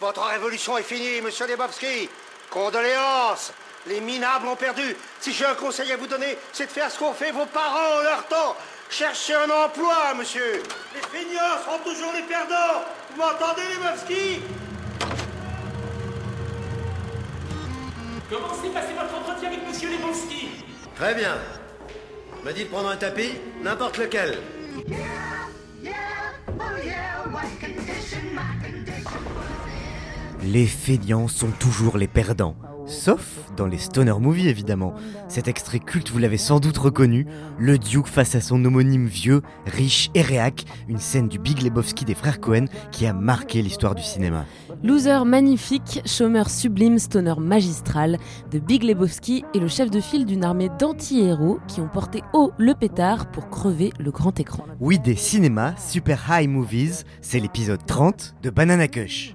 Votre révolution est finie, monsieur Lebowski. Condoléances. Les minables ont perdu. Si j'ai un conseil à vous donner, c'est de faire ce qu'ont fait vos parents en leur temps. Cherchez un emploi, monsieur. Les feignants seront toujours les perdants. Vous m'entendez, Lebowski? Comment s'est passé votre entretien avec Monsieur Lebowski? Très bien. M'a dit de prendre un tapis, n'importe lequel. Les feignants sont toujours les perdants. Sauf dans les stoner movies évidemment. Cet extrait culte, vous l'avez sans doute reconnu, le Duke face à son homonyme vieux, riche et réac, une scène du Big Lebowski des frères Cohen qui a marqué l'histoire du cinéma. Loser magnifique, chômeur sublime, stoner magistral, de Big Lebowski est le chef de file d'une armée d'anti-héros qui ont porté haut le pétard pour crever le grand écran. Oui, des cinémas, Super High Movies, c'est l'épisode 30 de Banana Kush.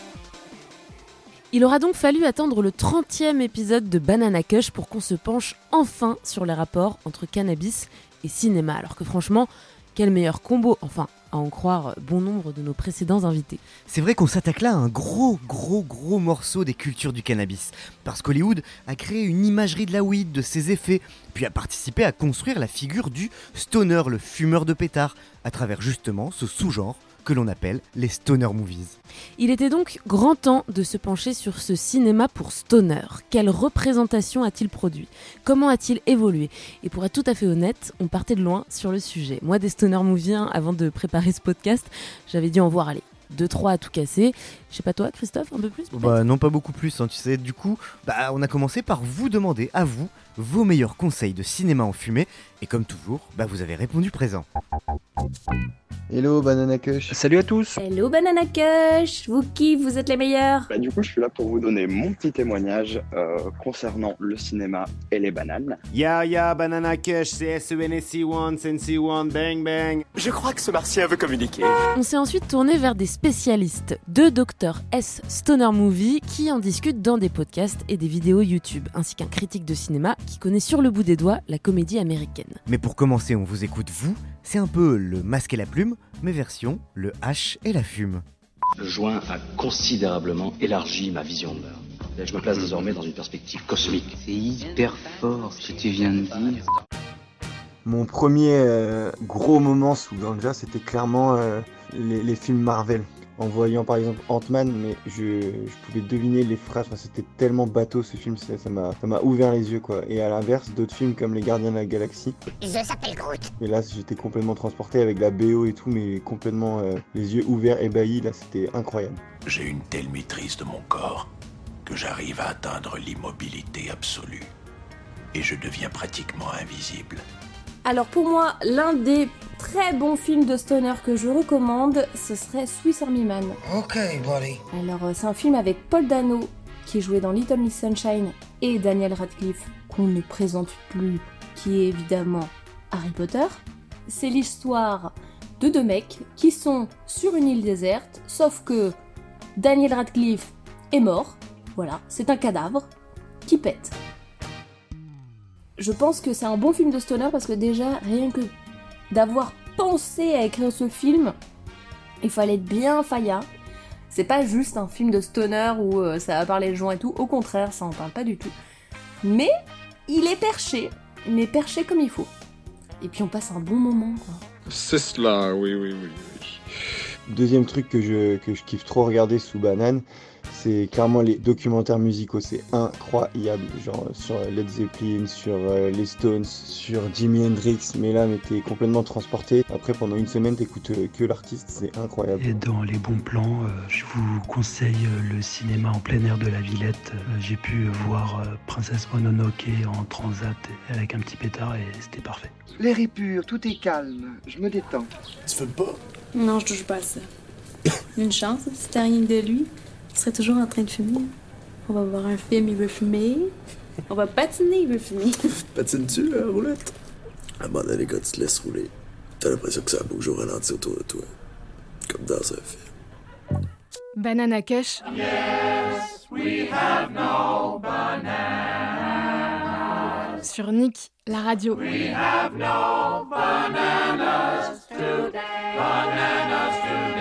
Il aura donc fallu attendre le 30e épisode de Banana Kush pour qu'on se penche enfin sur les rapports entre cannabis et cinéma. Alors que franchement, quel meilleur combo, enfin, à en croire bon nombre de nos précédents invités. C'est vrai qu'on s'attaque là à un gros, gros, gros morceau des cultures du cannabis. Parce qu'Hollywood a créé une imagerie de la weed, de ses effets, puis a participé à construire la figure du stoner, le fumeur de pétard, à travers justement ce sous-genre que l'on appelle les stoner movies. Il était donc grand temps de se pencher sur ce cinéma pour stoner. Quelle représentation a-t-il produit? Comment a-t-il évolué? Et pour être tout à fait honnête, on partait de loin sur le sujet. Moi, des stoner movies, hein, avant de préparer ce podcast, j'avais dû en voir aller. Deux, trois à tout casser. Je sais pas toi, Christophe, un peu plus Bah non, pas beaucoup plus, hein, tu sais. Du coup, bah, on a commencé par vous demander, à vous, vos meilleurs conseils de cinéma en fumée. Et comme toujours, bah, vous avez répondu présent. Hello Banana Kush. Salut à tous. Hello Banana Kush, vous qui vous êtes les meilleurs? Bah, du coup, je suis là pour vous donner mon petit témoignage euh, concernant le cinéma et les bananes. Ya ya Banana Kush, c'est SENSC1, SENSC1, bang bang. Je crois que ce martien veut communiquer. On s'est ensuite tourné vers des spécialistes, deux docteurs S Stoner Movie qui en discutent dans des podcasts et des vidéos YouTube, ainsi qu'un critique de cinéma qui connaît sur le bout des doigts la comédie américaine. Mais pour commencer, on vous écoute vous. C'est un peu le masque et la plume, mais version le H et la fume. Le joint a considérablement élargi ma vision de l'heure. Je me place désormais dans une perspective cosmique. C'est hyper fort ce que tu viens de dire. Mon premier euh, gros moment sous ganja, c'était clairement euh, les, les, films Marvel. En voyant par exemple Ant-Man, mais je, je, pouvais deviner les phrases. Enfin, c'était tellement bateau ce film, ça m'a ça m'a ouvert les yeux quoi. Et à l'inverse, d'autres films comme Les Gardiens de la Galaxie. Je s'appelle Groot. Et là, j'étais complètement transporté avec la BO et tout, mais complètement euh, les yeux ouverts, ébahis. Là, c'était incroyable. J'ai une telle maîtrise de mon corps que j'arrive à atteindre l'immobilité absolue. Et je deviens pratiquement invisible. Alors pour moi, l'un des très bons films de stoner que je recommande, ce serait Swiss Army Man. Ok, buddy. Alors c'est un film avec Paul Dano, qui jouait dans Little Miss Sunshine, et Daniel Radcliffe, qu'on ne présente plus, qui est évidemment Harry Potter. C'est l'histoire de deux mecs qui sont sur une île déserte, sauf que Daniel Radcliffe est mort. Voilà, c'est un cadavre qui pète. Je pense que c'est un bon film de stoner parce que déjà, rien que d'avoir pensé à écrire ce film, il fallait être bien faillat. C'est pas juste un film de stoner où euh, ça va parler de gens et tout, au contraire, ça en parle pas du tout. Mais il est perché, mais perché comme il faut. Et puis on passe un bon moment, quoi. C'est cela, oui, oui, oui, oui. Deuxième truc que je, que je kiffe trop regarder sous banane, c'est clairement les documentaires musicaux, c'est incroyable. Genre sur Led Zeppelin, sur euh, les Stones, sur Jimi Hendrix, mais là, mais t'es complètement transporté. Après, pendant une semaine, t'écoutes euh, que l'artiste, c'est incroyable. Et dans les bons plans, euh, je vous conseille euh, le cinéma en plein air de la Villette. Euh, J'ai pu voir euh, Princesse Mononoke en transat avec un petit pétard et c'était parfait. L'air est pur, tout est calme. Je me détends. Tu fumes pas? Non, je touche pas à ça. Une chance, t'as rien de lui, il serait toujours en train de fumer. On va voir un film, il veut fumer. On va patiner, il veut fumer. Patines-tu, la roulette? À un moment donné, quand tu te laisses rouler, t'as l'impression que ça bouge au ralenti autour de toi. Comme dans un film. Banana Kush. Yes, we have no bananas. Sur Nick, la radio. We have no bananas today. Bananas today.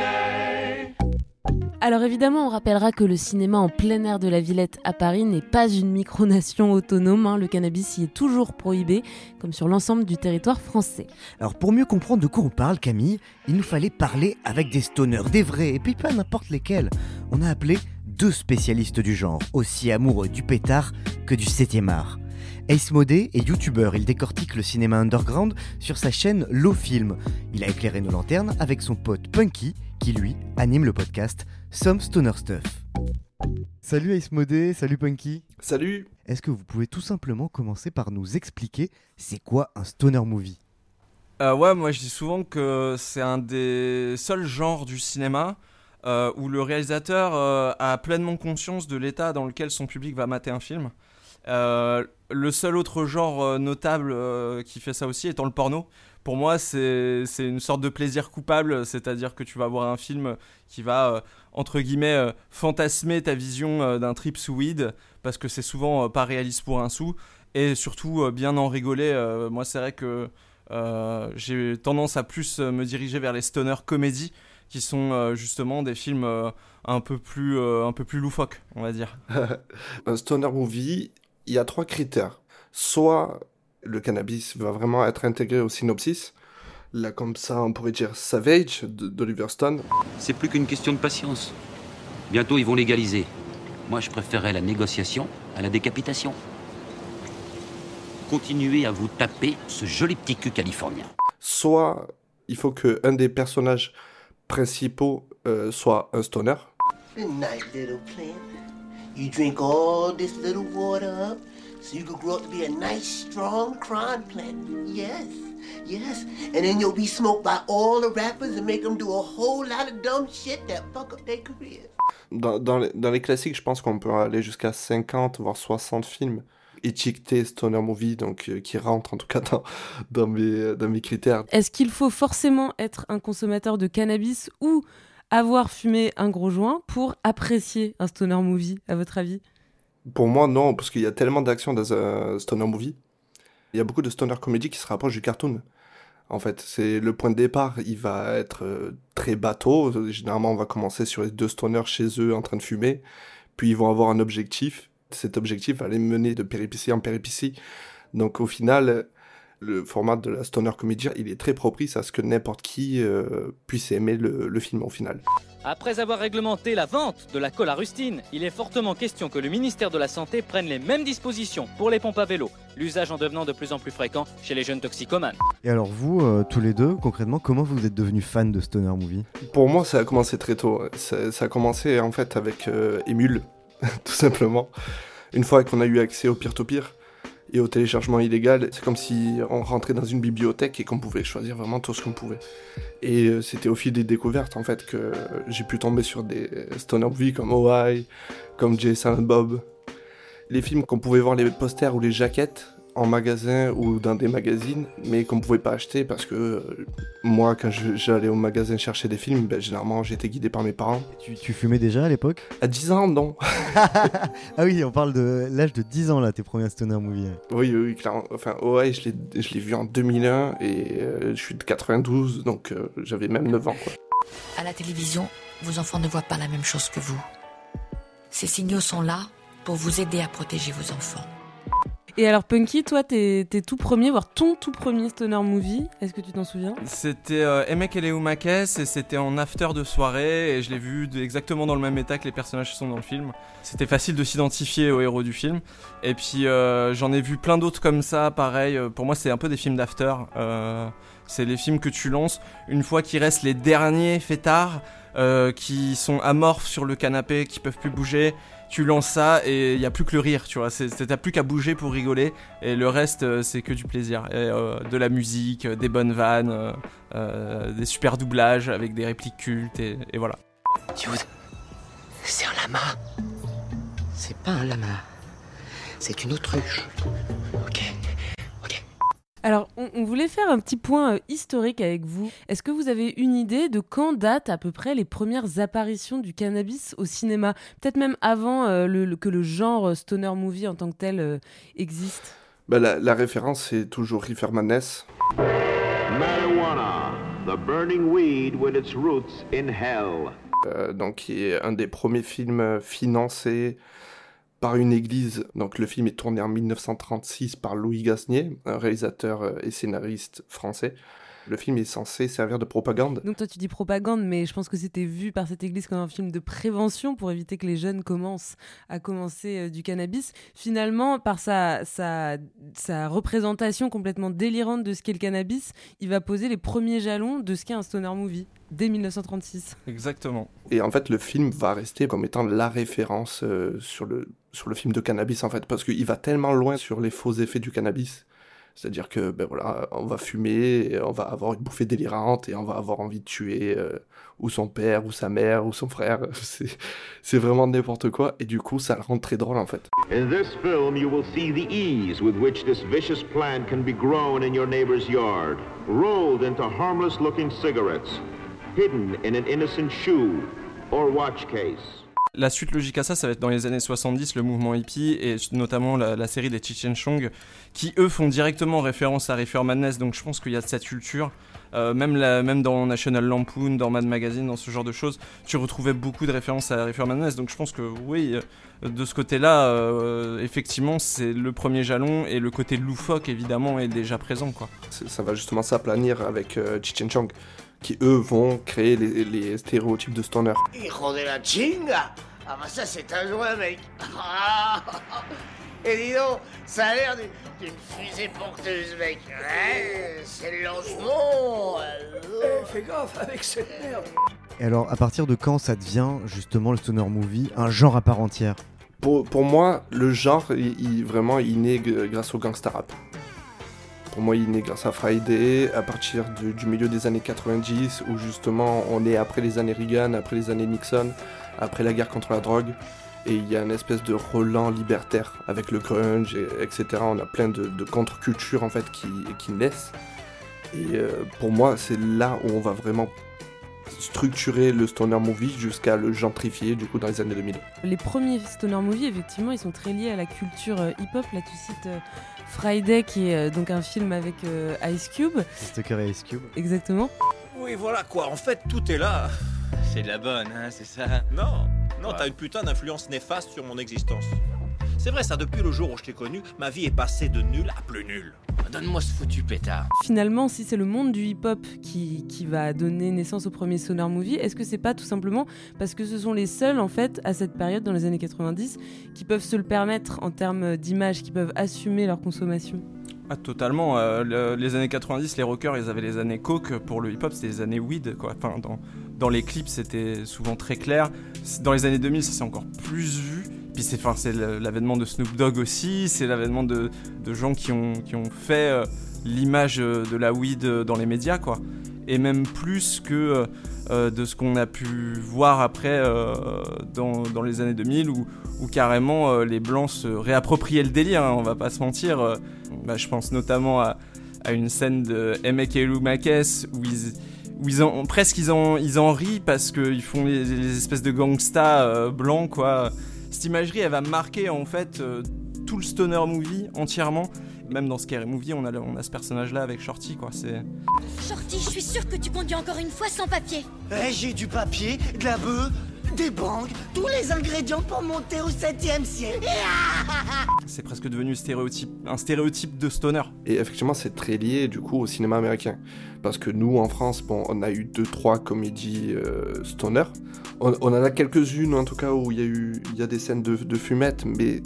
Alors évidemment, on rappellera que le cinéma en plein air de la Villette à Paris n'est pas une micronation autonome. hein. Le cannabis y est toujours prohibé, comme sur l'ensemble du territoire français. Alors pour mieux comprendre de quoi on parle, Camille, il nous fallait parler avec des stoners, des vrais, et puis pas n'importe lesquels. On a appelé deux spécialistes du genre, aussi amoureux du pétard que du 7 art. Ace Modé est youtubeur, il décortique le cinéma underground sur sa chaîne Low Film. Il a éclairé nos lanternes avec son pote Punky, qui lui anime le podcast Some Stoner Stuff. Salut Ace Modé, salut Punky. Salut. Est-ce que vous pouvez tout simplement commencer par nous expliquer c'est quoi un stoner movie? Euh, ouais, moi je dis souvent que c'est un des seuls genres du cinéma euh, où le réalisateur euh, a pleinement conscience de l'état dans lequel son public va mater un film. Euh, le seul autre genre euh, notable euh, qui fait ça aussi étant le porno. Pour moi, c'est une sorte de plaisir coupable, c'est-à-dire que tu vas voir un film qui va, entre guillemets, fantasmer ta vision d'un trip sous weed, parce que c'est souvent pas réaliste pour un sou, et surtout bien en rigoler. Moi, c'est vrai que j'ai tendance à plus me diriger vers les stoner comédies, qui sont justement des films un, peu plus, un peu plus loufoques, on va dire. un stoner movie, il y a trois critères. Soit le cannabis va vraiment être intégré au synopsis. Là, comme ça, on pourrait dire Savage de- d'Oliver Stone. C'est plus qu'une question de patience. Bientôt, ils vont légaliser. Moi, je préférerais la négociation à la décapitation. Continuez à vous taper ce joli petit cul californien. Soit il faut que un des personnages principaux euh, soit un stoner. Good night, little plant. You drink all this little water up so you can grow up to be a nice, strong crown plant. Yes, yes. And then you'll be smoked by all the rappers and make them do a whole lot of dumb shit that fuck up their career. Dans, dans les, dans les classiques, je pense qu'on peut aller jusqu'à 50, voire 60 films étiquetés stoner movie, donc euh, qui rentrent en tout cas dans, dans, mes, dans mes critères. Est-ce qu'il faut forcément être un consommateur de cannabis ou avoir fumé un gros joint pour apprécier un stoner movie, à votre avis? Pour moi, non, parce qu'il y a tellement d'action dans un stoner movie. Il y a beaucoup de stoner comédie qui se rapprochent du cartoon. En fait, c'est le point de départ, il va être euh, très bateau. Généralement, on va commencer sur les deux stoners chez eux en train de fumer. Puis ils vont avoir un objectif. Cet objectif va les mener de péripétie en péripétie. Donc au final, le format de la stoner comédie, il est très propice à ce que n'importe qui euh, puisse aimer le, le film au final. Après avoir réglementé la vente de la colle à rustine, il est fortement question que le ministère de la Santé prenne les mêmes dispositions pour les pompes à vélo, l'usage en devenant de plus en plus fréquent chez les jeunes toxicomanes. Et alors vous, euh, tous les deux, concrètement, comment vous êtes devenus fans de stoner movie? Pour moi, ça a commencé très tôt. Ça, ça a commencé en fait avec euh, Emule, tout simplement. Une fois qu'on a eu accès au peer-to-peer et au téléchargement illégal, c'est comme si on rentrait dans une bibliothèque et qu'on pouvait choisir vraiment tout ce qu'on pouvait. Et euh, c'était au fil des découvertes en fait que j'ai pu tomber sur des stoner movies comme OI, comme Silent Bob. Les films qu'on pouvait voir les posters ou les jaquettes en magasin ou dans des magazines, mais qu'on pouvait pas acheter parce que euh, moi, quand j'allais au magasin chercher des films, ben, généralement j'étais guidé par mes parents. Tu, tu fumais déjà à l'époque? À 10 ans, non. Ah oui, on parle de l'âge de 10 ans là, tes premiers stoner movies. Oui, oui, oui, clairement. Enfin, l'ai- je l'ai vu en 2001 et euh, je suis de 92, donc euh, j'avais même 9 ans. Quoi. À la télévision, vos enfants ne voient pas la même chose que vous. Ces signaux sont là pour vous aider à protéger vos enfants. Et alors, Punky, toi, tes, tout premiers, voire ton tout premier stoner movie, est-ce que tu t'en souviens? C'était euh, Emek Eleumakes et c'était en after de soirée et je l'ai vu exactement dans le même état que les personnages qui sont dans le film. C'était facile de s'identifier au héros du film. Et puis euh, j'en ai vu plein d'autres comme ça, pareil. euh, Pour moi, c'est un peu des films d'after. Euh, c'est les films que tu lances une fois qu'il reste les derniers fêtards qui sont amorphes sur le canapé, qui peuvent plus bouger. Tu lances ça et il y a plus que le rire, tu vois. T'as plus qu'à bouger pour rigoler et le reste euh, c'est que du plaisir. Euh, de la musique, euh, des bonnes vannes, des super doublages avec des répliques cultes et, et voilà. Jude, c'est un lama. C'est pas un lama. C'est une autruche. Ok. Alors, on, on voulait faire un petit point euh, historique avec vous. Est-ce que vous avez une idée de quand datent à peu près les premières apparitions du cannabis au cinéma? Peut-être même avant euh, le- le- que le genre euh, stoner movie en tant que tel euh, existe? Bah, la, la référence, c'est toujours Reefer Madness. Marijuana, the burning weed with its roots in hell. Euh, donc qui est un des premiers films euh, financés par une église. Donc le film est tourné en 1936 par Louis Gasnier, un réalisateur euh, et scénariste français. Le film est censé servir de propagande. Donc toi tu dis propagande, mais je pense que c'était vu par cette église comme un film de prévention pour éviter que les jeunes commencent à commencer euh, du cannabis. Finalement, par sa, sa, sa représentation complètement délirante de ce qu'est le cannabis, il va poser les premiers jalons de ce qu'est un stoner movie dès 1936. Exactement. Et en fait, le film va rester comme étant la référence euh, sur, le, sur le film de cannabis, en fait, parce qu'il va tellement loin sur les faux effets du cannabis. C'est-à-dire que, ben voilà, on va fumer, et on va avoir une bouffée délirante, et on va avoir envie de tuer euh, ou son père, ou sa mère, ou son frère. C'est- vraiment n'importe quoi, et du coup, ça le rend très drôle, en fait. In this film, you will see the ease with which this vicious plant can be grown in your neighbor's yard, rolled into harmless looking cigarettes, hidden in an innocent shoe or watch case. La suite logique à ça, ça va être dans les années 70, le mouvement hippie, et notamment la, la série des Chechen Chong, qui eux font directement référence à Reefer Madness, donc je pense qu'il y a cette culture. Euh, même, la- même dans National Lampoon, dans Mad Magazine, dans ce genre de choses, tu retrouvais beaucoup de références à Reefer Madness, donc je pense que oui, euh, de ce côté-là, euh, effectivement, c'est le premier jalon, et le côté loufoque, évidemment, est déjà présent, quoi. Ça va justement s'aplanir avec euh, Cheech Chong, qui eux vont créer les, les stéréotypes de stoner. Hijo de la chinga Ah bah ça c'est un joint mec. Ah. Et dis donc, ça a l'air d'une- fusée porteuse mec. Ouais, c'est le lancement. Eh, fais gaffe avec cette merde. Et alors, à partir de quand ça devient justement le stoner movie un genre à part entière? Pour, pour moi, le genre, il, il- vraiment, il naît grâce au gangsta rap. Pour moi, il naît grâce à Friday, à partir de- du milieu des années 90, où justement on est après les années Reagan, après les années Nixon, après la guerre contre la drogue, et il y a une espèce de relan libertaire avec le grunge, et- etc. On a plein de, de contre-cultures en fait qui, qui naissent. Et euh, pour moi, c'est là où on va vraiment structurer le stoner movie jusqu'à le gentrifier du coup dans les années 2000. Les premiers stoner movies, effectivement, ils sont très liés à la culture euh, hip-hop. Là, tu cites euh, Friday, qui est euh, donc un film avec euh, Ice Cube. Tucker et Ice Cube. Exactement. Oui, voilà quoi. En fait, tout est là. C'est de la bonne, hein, c'est ça Non, non, t'as une putain d'influence néfaste sur mon existence. C'est vrai, ça, depuis le jour où je t'ai connu, ma vie est passée de nul à plus nul. Donne-moi ce foutu pétard. Finalement, si c'est le monde du hip-hop qui, qui va donner naissance au premier stoner movie, est-ce que c'est pas tout simplement parce que ce sont les seuls, en fait, à cette période, dans les années 90, qui peuvent se le permettre en termes d'image, qui peuvent assumer leur consommation? Ah, totalement. euh, le- les années 90, les rockers, ils avaient les années coke. Pour le hip-hop, c'était les années weed, quoi. Enfin, dans, dans les clips, c'était souvent très clair. Dans les années 2000, ça s'est encore plus vu. Puis c'est, enfin, l'avènement de Snoop Dogg aussi. C'est l'avènement de, de gens qui ont, qui ont fait euh, l'image euh, de la weed euh, dans les médias, quoi. Et même plus que de ce qu'on a pu voir après dans, dans les années 2000 où, où carrément les blancs se réappropriaient le délire, hein, on va pas se mentir. bah, je pense notamment à, à une scène de Emek Makes où ils, où ils en, presque ils en, ils en rient parce qu'ils font les, les espèces de gangsta euh, blancs quoi. Cette imagerie elle va marquer en fait euh, tout le stoner movie entièrement. Même dans Scary Movie, on a, on a ce personnage-là avec Shorty, quoi. C'est Shorty, je suis sûre que tu conduis encore une fois sans papier. Eh, j'ai du papier, de la bœuf, des bangs, tous les ingrédients pour monter au septième ciel. C'est presque devenu stéréotype, un stéréotype de stoner. Et effectivement, c'est très lié du coup au cinéma américain. Parce que nous, en France, bon, on a eu deux, trois comédies euh, stoner. On, on en a quelques-unes, en tout cas, où il y a eu il y a des scènes de, de fumette, mais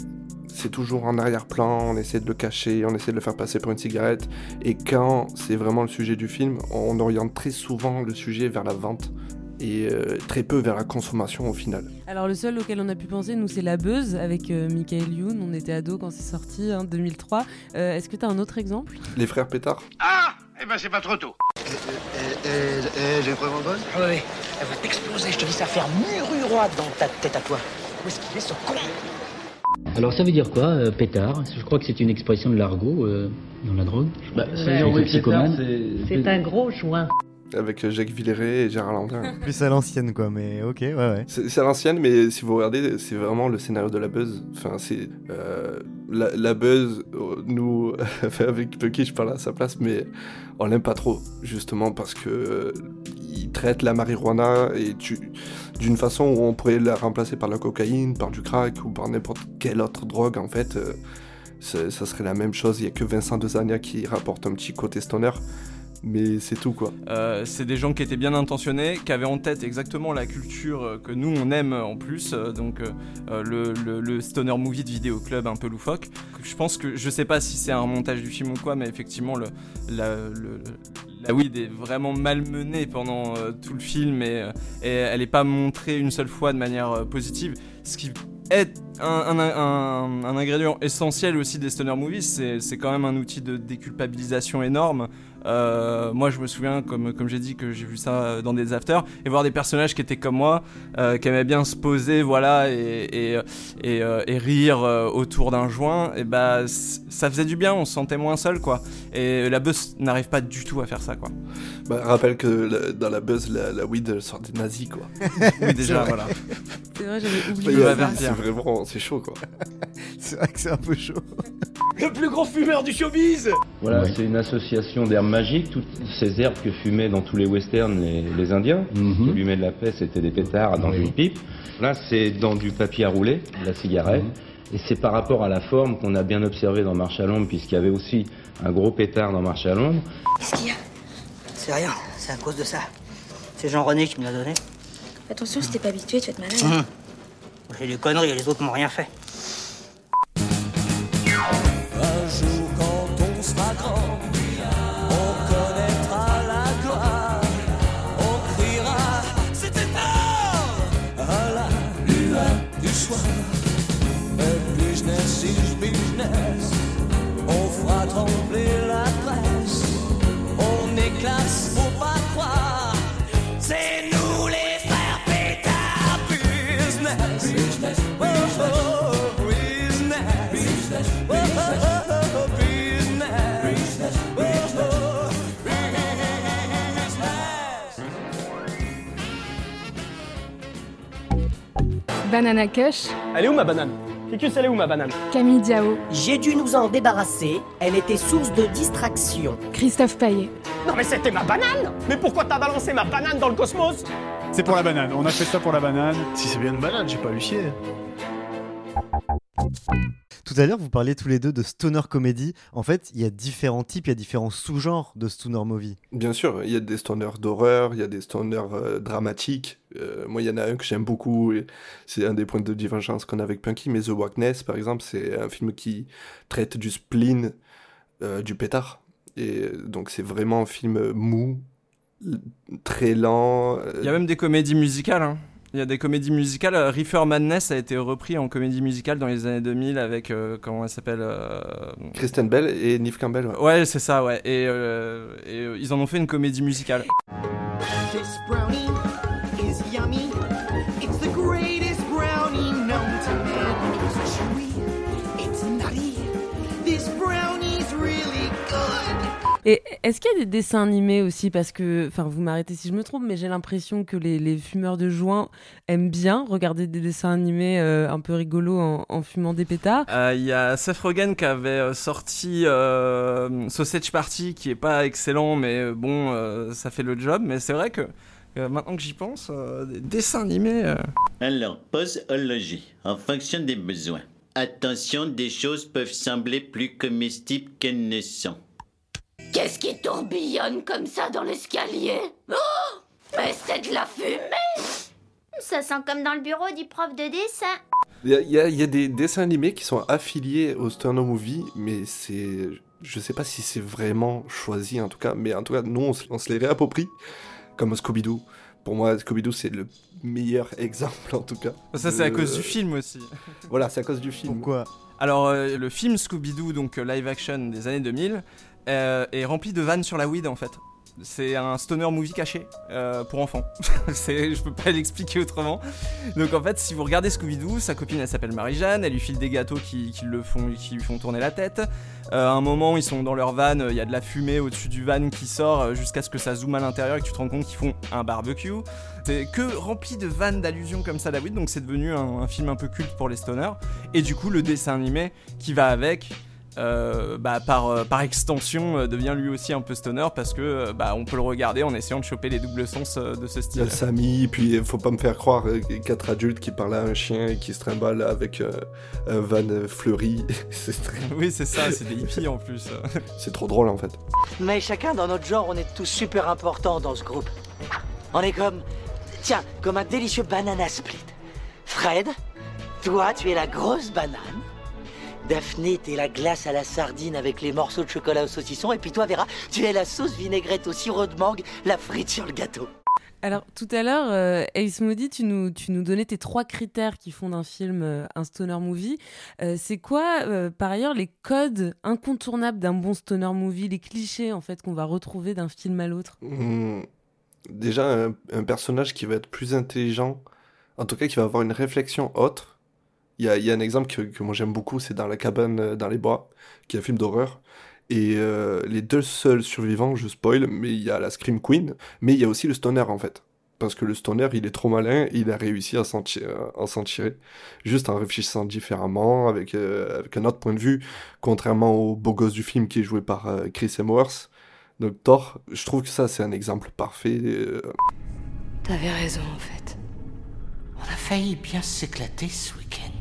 c'est toujours en arrière-plan, on essaie de le cacher, on essaie de le faire passer pour une cigarette. Et quand c'est vraiment le sujet du film, on oriente très souvent le sujet vers la vente et euh, très peu vers la consommation au final. Alors le seul auquel on a pu penser, nous, c'est La Buzz avec euh, Michael Youn. On était ados quand c'est sorti, hein, 2003. Euh, Est-ce que tu as un autre exemple? Les frères Pétard? Ah Eh ben c'est pas trop tôt. J'ai vraiment bonne? Oui, oui. Elle va t'exploser, je te dis, ça va faire murmuroide dans ta tête à toi. Où est-ce qu'il est ce con? Alors ça veut dire quoi, euh, pétard? Je crois que c'est une expression de l'argot euh, dans la drogue. Bah, Ouais, C'est un gros joint. Avec euh, Jacques Villeray et Gérard Lanvin. Plus à l'ancienne, quoi, mais ok, ouais, ouais. C'est à l'ancienne, mais si vous regardez, c'est vraiment le scénario de la buzz. Enfin, c'est euh, la, la buzz. euh, Nous, avec Bucky, je parle à sa place, mais on l'aime pas trop, justement parce que euh, il traite la marijuana et tu d'une façon où on pourrait la remplacer par la cocaïne, par du crack ou par n'importe quelle autre drogue. En fait, euh, ça serait la même chose. Il y a que Vincent Desagna qui rapporte un petit côté stoner. Mais c'est tout quoi. Euh, c'est des gens qui étaient bien intentionnés, qui avaient en tête exactement la culture euh, que nous on aime en plus, euh, donc euh, euh, le, stoner movie de vidéo club un peu loufoque. Je pense que je sais pas si c'est un montage du film ou quoi, mais effectivement la, weed est vraiment malmenée pendant euh, tout le film et, euh, elle n'est pas montrée une seule fois de manière euh, positive, ce qui est un, un- ingrédient essentiel aussi des stoner movies, c'est quand même un outil de déculpabilisation énorme. Euh, moi, je me souviens, comme, comme j'ai dit, que j'ai vu ça dans des afters, et voir des personnages qui étaient comme moi, euh, qui aimaient bien se poser, voilà, et, et, et, euh, et rire euh, autour d'un joint, et bah, ça faisait du bien, on se sentait moins seul, quoi. Et la buzz n'arrive pas du tout à faire ça, quoi. Bah, rappelle que la- dans la buzz, la, la weed sort des nazis quoi. Oui, déjà, voilà. C'est vrai, j'avais Il oublié. C'est vraiment, c'est chaud quoi. C'est vrai que c'est un peu chaud. Le plus gros fumeur du showbiz Voilà, c'est une association d'herbes magiques, toutes ces herbes que fumaient dans tous les westerns les, les Indiens, qui allumaient de la paix, c'était des pétards dans une pipe. Là, c'est dans du papier à rouler, de la cigarette, et c'est par rapport à la forme qu'on a bien observé dans Marche à l'ombre, puisqu'il y avait aussi un gros pétard dans Marche à l'ombre. Qu'est-ce qu'il y a C'est rien, c'est à cause de ça. C'est Jean-René qui me l'a donné. Attention, si t'es pas habitué, tu vas te malade. Hum. J'ai des conneries, les autres m'ont rien fait. Banana Kush, Elle est où ma banane? Kikus, elle est où ma banane? Camille Diao, J'ai dû nous en débarrasser. Elle était source de distraction. Christophe Paillet. Non mais c'était ma banane Mais pourquoi t'as balancé ma banane dans le cosmos? C'est pour la banane, on a fait ça pour la banane. Si c'est bien une banane, j'ai pas huissier. Tout à l'heure, vous parliez tous les deux de stoner comedy. En fait, il y a différents types, il y a différents sous-genres de stoner movie. Bien sûr, il y a des stoners d'horreur, il y a des stoners euh, dramatiques. Euh, moi, il y en a un que j'aime beaucoup, et c'est un des points de divergence qu'on a avec Punky, mais The Wackness, par exemple, c'est un film qui traite du spleen euh, du pétard. Et donc, c'est vraiment un film mou, très lent. Il y a même des comédies musicales, hein. Il y a des comédies musicales. euh, Reefer Madness a été repris en comédie musicale dans les années 2000 avec, euh, comment elle s'appelle euh, Kristen Bell et Neve Campbell. ouais. Ouais, c'est ça, ouais. Et, euh, et, euh, ils en ont fait une comédie musicale. This brownie is yummy. Et est-ce qu'il y a des dessins animés aussi Parce que, enfin, vous m'arrêtez si je me trompe, mais j'ai l'impression que les, les fumeurs de joint aiment bien regarder des dessins animés euh, un peu rigolos en, en fumant des pétards. Euh, Il y a Seth Rogen qui avait euh, sorti euh, Sausage Party, qui est pas excellent, mais bon, euh, ça fait le job. Mais c'est vrai que Euh, maintenant que j'y pense, euh, des dessins animés. euh, Alors, posologie, en fonction des besoins. Attention, des choses peuvent sembler plus comestibles qu'elles ne sont. Qu'est-ce qui tourbillonne comme ça dans l'escalier? Oh Mais c'est de la fumée Ça sent comme dans le bureau du prof de dessin. Il y a, y y des dessins animés qui sont affiliés au Stoner Movie, mais c'est. Je sais pas si c'est vraiment choisi en tout cas, mais en tout cas, nous on, se- on se les réapproprie, comme Scooby-Doo. Pour moi, Scooby-Doo c'est le meilleur exemple en tout cas. Ça, c'est à cause du film aussi. Voilà, c'est à cause du film. Pourquoi? Alors, euh, le film Scooby-Doo, donc euh, live action des années 2000, euh, est rempli de vannes sur la weed en fait. C'est un stoner movie caché euh, pour enfants. je peux pas l'expliquer autrement. Donc en fait, si vous regardez Scooby-Doo, sa copine elle s'appelle Marie-Jeanne, elle lui file des gâteaux qui, qui le font, qui lui font tourner la tête. Euh, à un moment, ils sont dans leur van, il y a de la fumée au-dessus du van qui sort euh, jusqu'à ce que ça zoome à l'intérieur et que tu te rends compte qu'ils font un barbecue. C'est que rempli de vannes d'allusions comme ça, weed, donc c'est devenu un, un film un peu culte pour les stoners. Et du coup, le dessin animé qui va avec, euh, bah, par, euh, par extension, euh, devient lui aussi un peu stoner parce que euh, bah, on peut le regarder en essayant de choper les doubles sens euh, de ce Il y style. a Samy, puis faut pas me faire croire quatre adultes qui parlent à un chien et qui se trimballent avec euh, un van fleuri. très- Oui, c'est ça, c'est des hippies en plus. c'est trop drôle en fait. Mais chacun dans notre genre, on est tous super importants dans ce groupe. On est comme. Tiens, comme un délicieux banana split. Fred, toi, tu es la grosse banane. Daphné, t'es la glace à la sardine avec les morceaux de chocolat au saucisson. Et puis toi, Vera, tu es la sauce vinaigrette au sirop de mangue, la frite sur le gâteau. Alors, tout à l'heure, euh, Ace Moody, tu nous, tu nous donnais tes trois critères qui font d'un film euh, un stoner movie. Euh, c'est quoi, euh, par ailleurs, les codes incontournables d'un bon stoner movie, les clichés, en fait, qu'on va retrouver d'un film à l'autre? Hmm, déjà, un, un personnage qui va être plus intelligent, en tout cas qui va avoir une réflexion autre. Il y a, un exemple que, moi j'aime beaucoup, c'est dans La cabane euh, dans les bois, qui est un film d'horreur. Et euh, les deux seuls survivants, je spoil, mais il y a la Scream Queen, mais il y a aussi le stoner en fait. Parce que le stoner, il est trop malin, il a réussi à s'en tirer, juste en réfléchissant différemment, avec, euh, avec un autre point de vue, contrairement au beau gosse du film qui est joué par Chris Hemsworth. Donc Thor, je trouve que ça c'est un exemple parfait. T'avais raison, en fait. On a failli bien s'éclater ce week-end.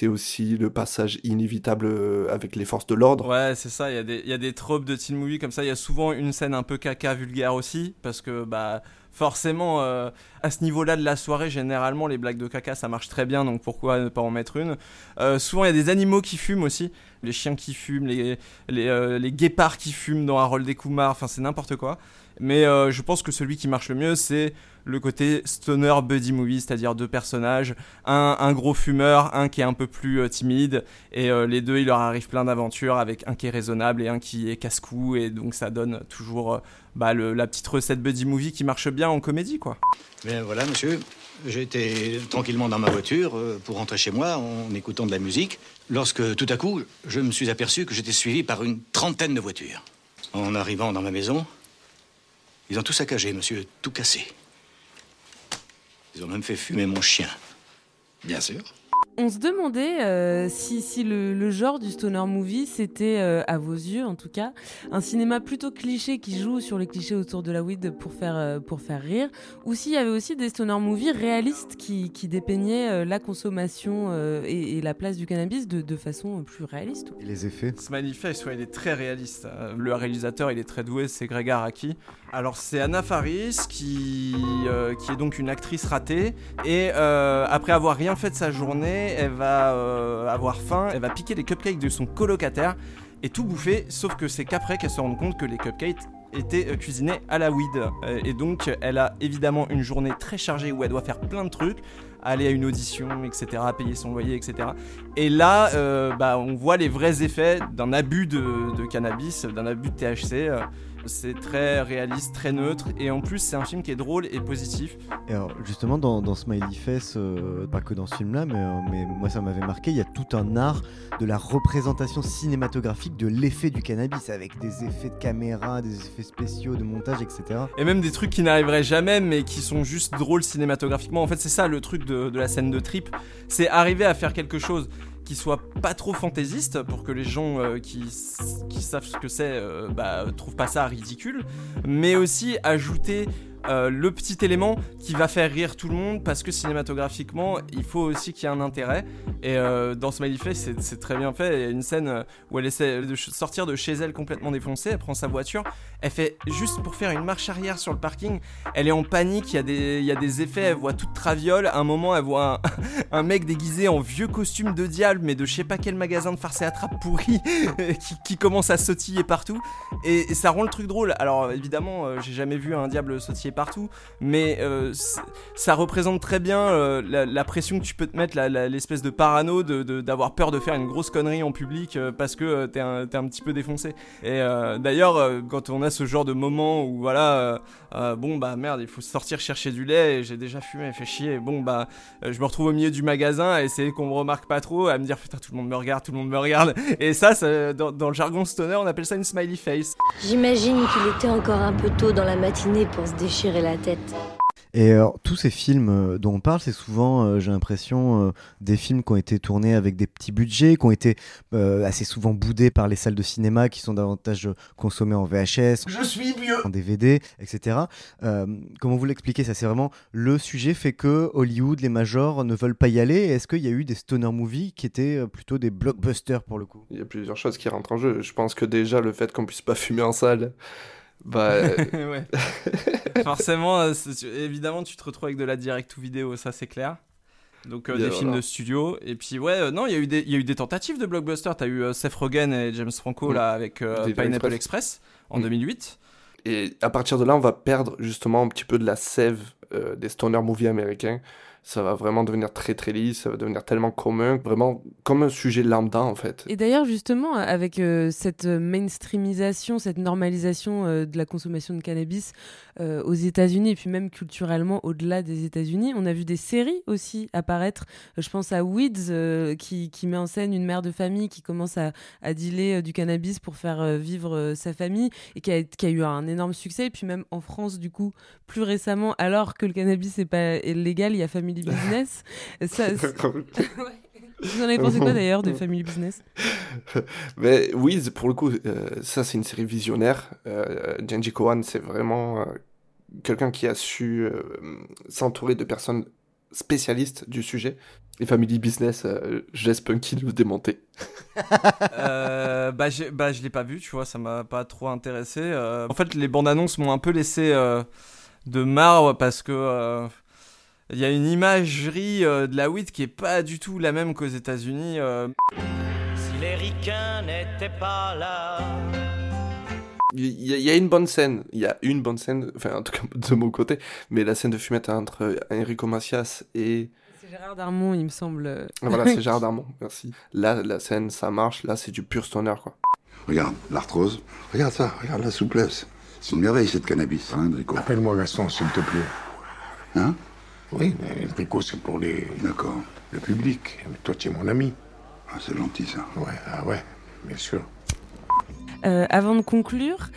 C'est aussi le passage inévitable euh, avec les forces de l'ordre. Ouais, c'est ça, il y, y a des tropes de teen movie comme ça. Il y a souvent une scène un peu caca vulgaire aussi, parce que bah forcément, euh, à ce niveau-là de la soirée, généralement, les blagues de caca, ça marche très bien, donc pourquoi ne pas en mettre une? Euh, Souvent, il y a des animaux qui fument aussi. Les chiens qui fument, les, les, les guépards qui fument dans Harold et Kumar, enfin c'est n'importe quoi. Mais euh, je pense que celui qui marche le mieux, c'est le côté stoner buddy movie, c'est-à-dire deux personnages, un, un gros fumeur, un qui est un peu plus euh, timide, et euh, les deux, il leur arrive plein d'aventures avec un qui est raisonnable et un qui est casse-cou, et donc ça donne toujours bah, la petite recette buddy movie qui marche bien en comédie, quoi. Bien voilà, monsieur. J'étais tranquillement dans ma voiture pour rentrer chez moi en écoutant de la musique, lorsque tout à coup, je me suis aperçu que j'étais suivi par une trentaine de voitures. En arrivant dans ma maison, ils ont tout saccagé, monsieur, tout cassé. Ils ont même fait fumer mon chien. Bien sûr. On se demandait euh, si, si le, le genre du stoner movie, c'était, euh, à vos yeux en tout cas, un cinéma plutôt cliché qui joue sur les clichés autour de la weed pour faire, euh, pour faire rire, ou s'il y avait aussi des stoner movies réalistes qui, qui dépeignaient euh, la consommation euh, et, et la place du cannabis de, de façon plus réaliste. Et les effets? Ce manifeste, ouais, il est très réaliste. Le réalisateur, il est très doué, c'est Greg Araki. Alors, c'est Anna Faris qui, euh, qui est donc une actrice ratée. Et euh, après avoir rien fait de sa journée, elle va euh, avoir faim, elle va piquer les cupcakes de son colocataire et tout bouffer. Sauf que c'est qu'après qu'elle se rende compte que les cupcakes étaient euh, cuisinés à la weed. Et donc, elle a évidemment une journée très chargée où elle doit faire plein de trucs aller à une audition, etc., payer son loyer, etc. Et là, bah, on voit les vrais effets d'un abus de cannabis, d'un abus de THC. C'est très réaliste, très neutre, et en plus, c'est un film qui est drôle et positif. Et alors, justement, dans, dans Smiley Face, euh, pas que dans ce film-là, mais, euh, mais moi ça m'avait marqué, il y a tout un art de la représentation cinématographique de l'effet du cannabis, avec des effets de caméra, des effets spéciaux, de montage, etc. Et même des trucs qui n'arriveraient jamais, mais qui sont juste drôles cinématographiquement. En fait, c'est ça le truc de, de la scène de trip. C'est arriver à faire quelque chose soit pas trop fantaisiste pour que les gens euh, qui savent ce que c'est euh, bah, trouvent pas ça ridicule, mais aussi ajouter euh, le petit élément qui va faire rire tout le monde parce que cinématographiquement, il faut aussi qu'il y ait un intérêt. Et euh, dans Smiley Face, c'est- très bien fait. Il y a une scène euh, où elle essaie de sortir de chez elle complètement défoncée. Elle prend sa voiture. Elle fait juste pour faire une marche arrière sur le parking. Elle est en panique. Il y a des, effets. Elle voit toute traviole. À un moment, elle voit un, mec déguisé en vieux costume de diable, mais de je sais pas quel magasin de farce et attrape pourri, qui, commence à sautiller partout. Et, ça rend le truc drôle. Alors évidemment, j'ai jamais vu un diable sautiller partout, mais euh, ça représente très bien euh, la, pression que tu peux te mettre, l'espèce de parano de- de- d'avoir peur de faire une grosse connerie en public euh, parce que t'es un, un petit peu défoncé. Et d'ailleurs, quand on a ce genre de moment où voilà, bon bah merde, il faut sortir chercher du lait, j'ai déjà fumé, fait chier, bon bah je me retrouve au milieu du magasin à essayer qu'on me remarque pas trop, à me dire putain tout le monde me regarde, tout le monde me regarde. Et ça, ça, dans, dans le jargon stoner, on appelle ça une smiley face. J'imagine qu'il était encore un peu tôt dans la matinée pour se déchirer la tête. Et alors, tous ces films euh, dont on parle, c'est souvent, euh, j'ai l'impression, euh, des films qui ont été tournés avec des petits budgets, qui ont été euh, assez souvent boudés par les salles de cinéma, qui sont davantage euh, consommés en VHS, Je suis vieux. en DVD, etc. Euh, comment vous l'expliquez Ça, c'est vraiment le sujet fait que Hollywood, les majors ne veulent pas y aller? Est-ce qu'il y a eu des stoner movies qui étaient euh, plutôt des blockbusters pour le coup? Il y a plusieurs choses qui rentrent en jeu. Je pense que déjà, le fait qu'on puisse pas fumer en salle, bah. ouais. Forcément, euh, évidemment, tu te retrouves avec de la direct ou vidéo, ça c'est clair. Donc euh, des films de studio. Et puis ouais, euh, non, il y, a eu des- il y a eu des tentatives de blockbuster. T'as eu euh, Seth Rogen et James Franco Mm. là avec euh, Pineapple Express. Express, en Mm. 2008. Et à partir de là, on va perdre justement un petit peu de la sève euh, des stoner movies américains. Ça va vraiment devenir très très lisse, ça va devenir tellement commun, vraiment comme un sujet lambda en fait. Et d'ailleurs, justement, avec euh, cette mainstreamisation, cette normalisation euh, de la consommation de cannabis euh, aux États-Unis et puis même culturellement au-delà des États-Unis, on a vu des séries aussi apparaître. Euh, je pense à Weeds euh, qui, met en scène une mère de famille qui commence à, dealer euh, du cannabis pour faire euh, vivre euh, sa famille et qui a, qui a eu un énorme succès. Et puis même en France, du coup, plus récemment, alors que le cannabis n'est pas légal, il y a Family Business. Ça, c'est- Ouais. Vous en avez pensé quoi d'ailleurs de Family Business? Mais Wiz, pour le coup, euh, ça c'est une série visionnaire. Euh, Genji Kohan, c'est vraiment euh, quelqu'un qui a su euh, s'entourer de personnes spécialistes du sujet. Et Family Business, euh, je laisse Punky le. Euh, bah, bah, je l'ai pas vu, tu vois, ça m'a pas trop intéressé. Euh, en fait, les bandes annonces m'ont un peu laissé euh, de marre parce que euh, il y a une imagerie euh, de la weed qui est pas du tout la même qu'aux États-Unis. euh. Si les ricains n'étaient pas là. Il y, a- il y a une bonne scène, il y a une bonne scène, enfin en tout cas de mon côté, mais la scène de fumette entre Enrico Macias et... C'est Gérard Darmon, il me semble. euh. Ah, Voilà, c'est Gérard Darmon, merci. Là, la scène, ça marche, là c'est du pur stoner quoi. Regarde, l'arthrose. Regarde ça, regarde la souplesse. C'est une merveille cette cannabis, hein, Appelle-moi Gaston, s'il te plaît. Hein? Oui, mais Enrico, c'est pour les... D'accord. le public. Mais toi, tu es mon ami. Ah, c'est gentil ça. Ouais, ah ouais, bien sûr. Euh, avant de conclure,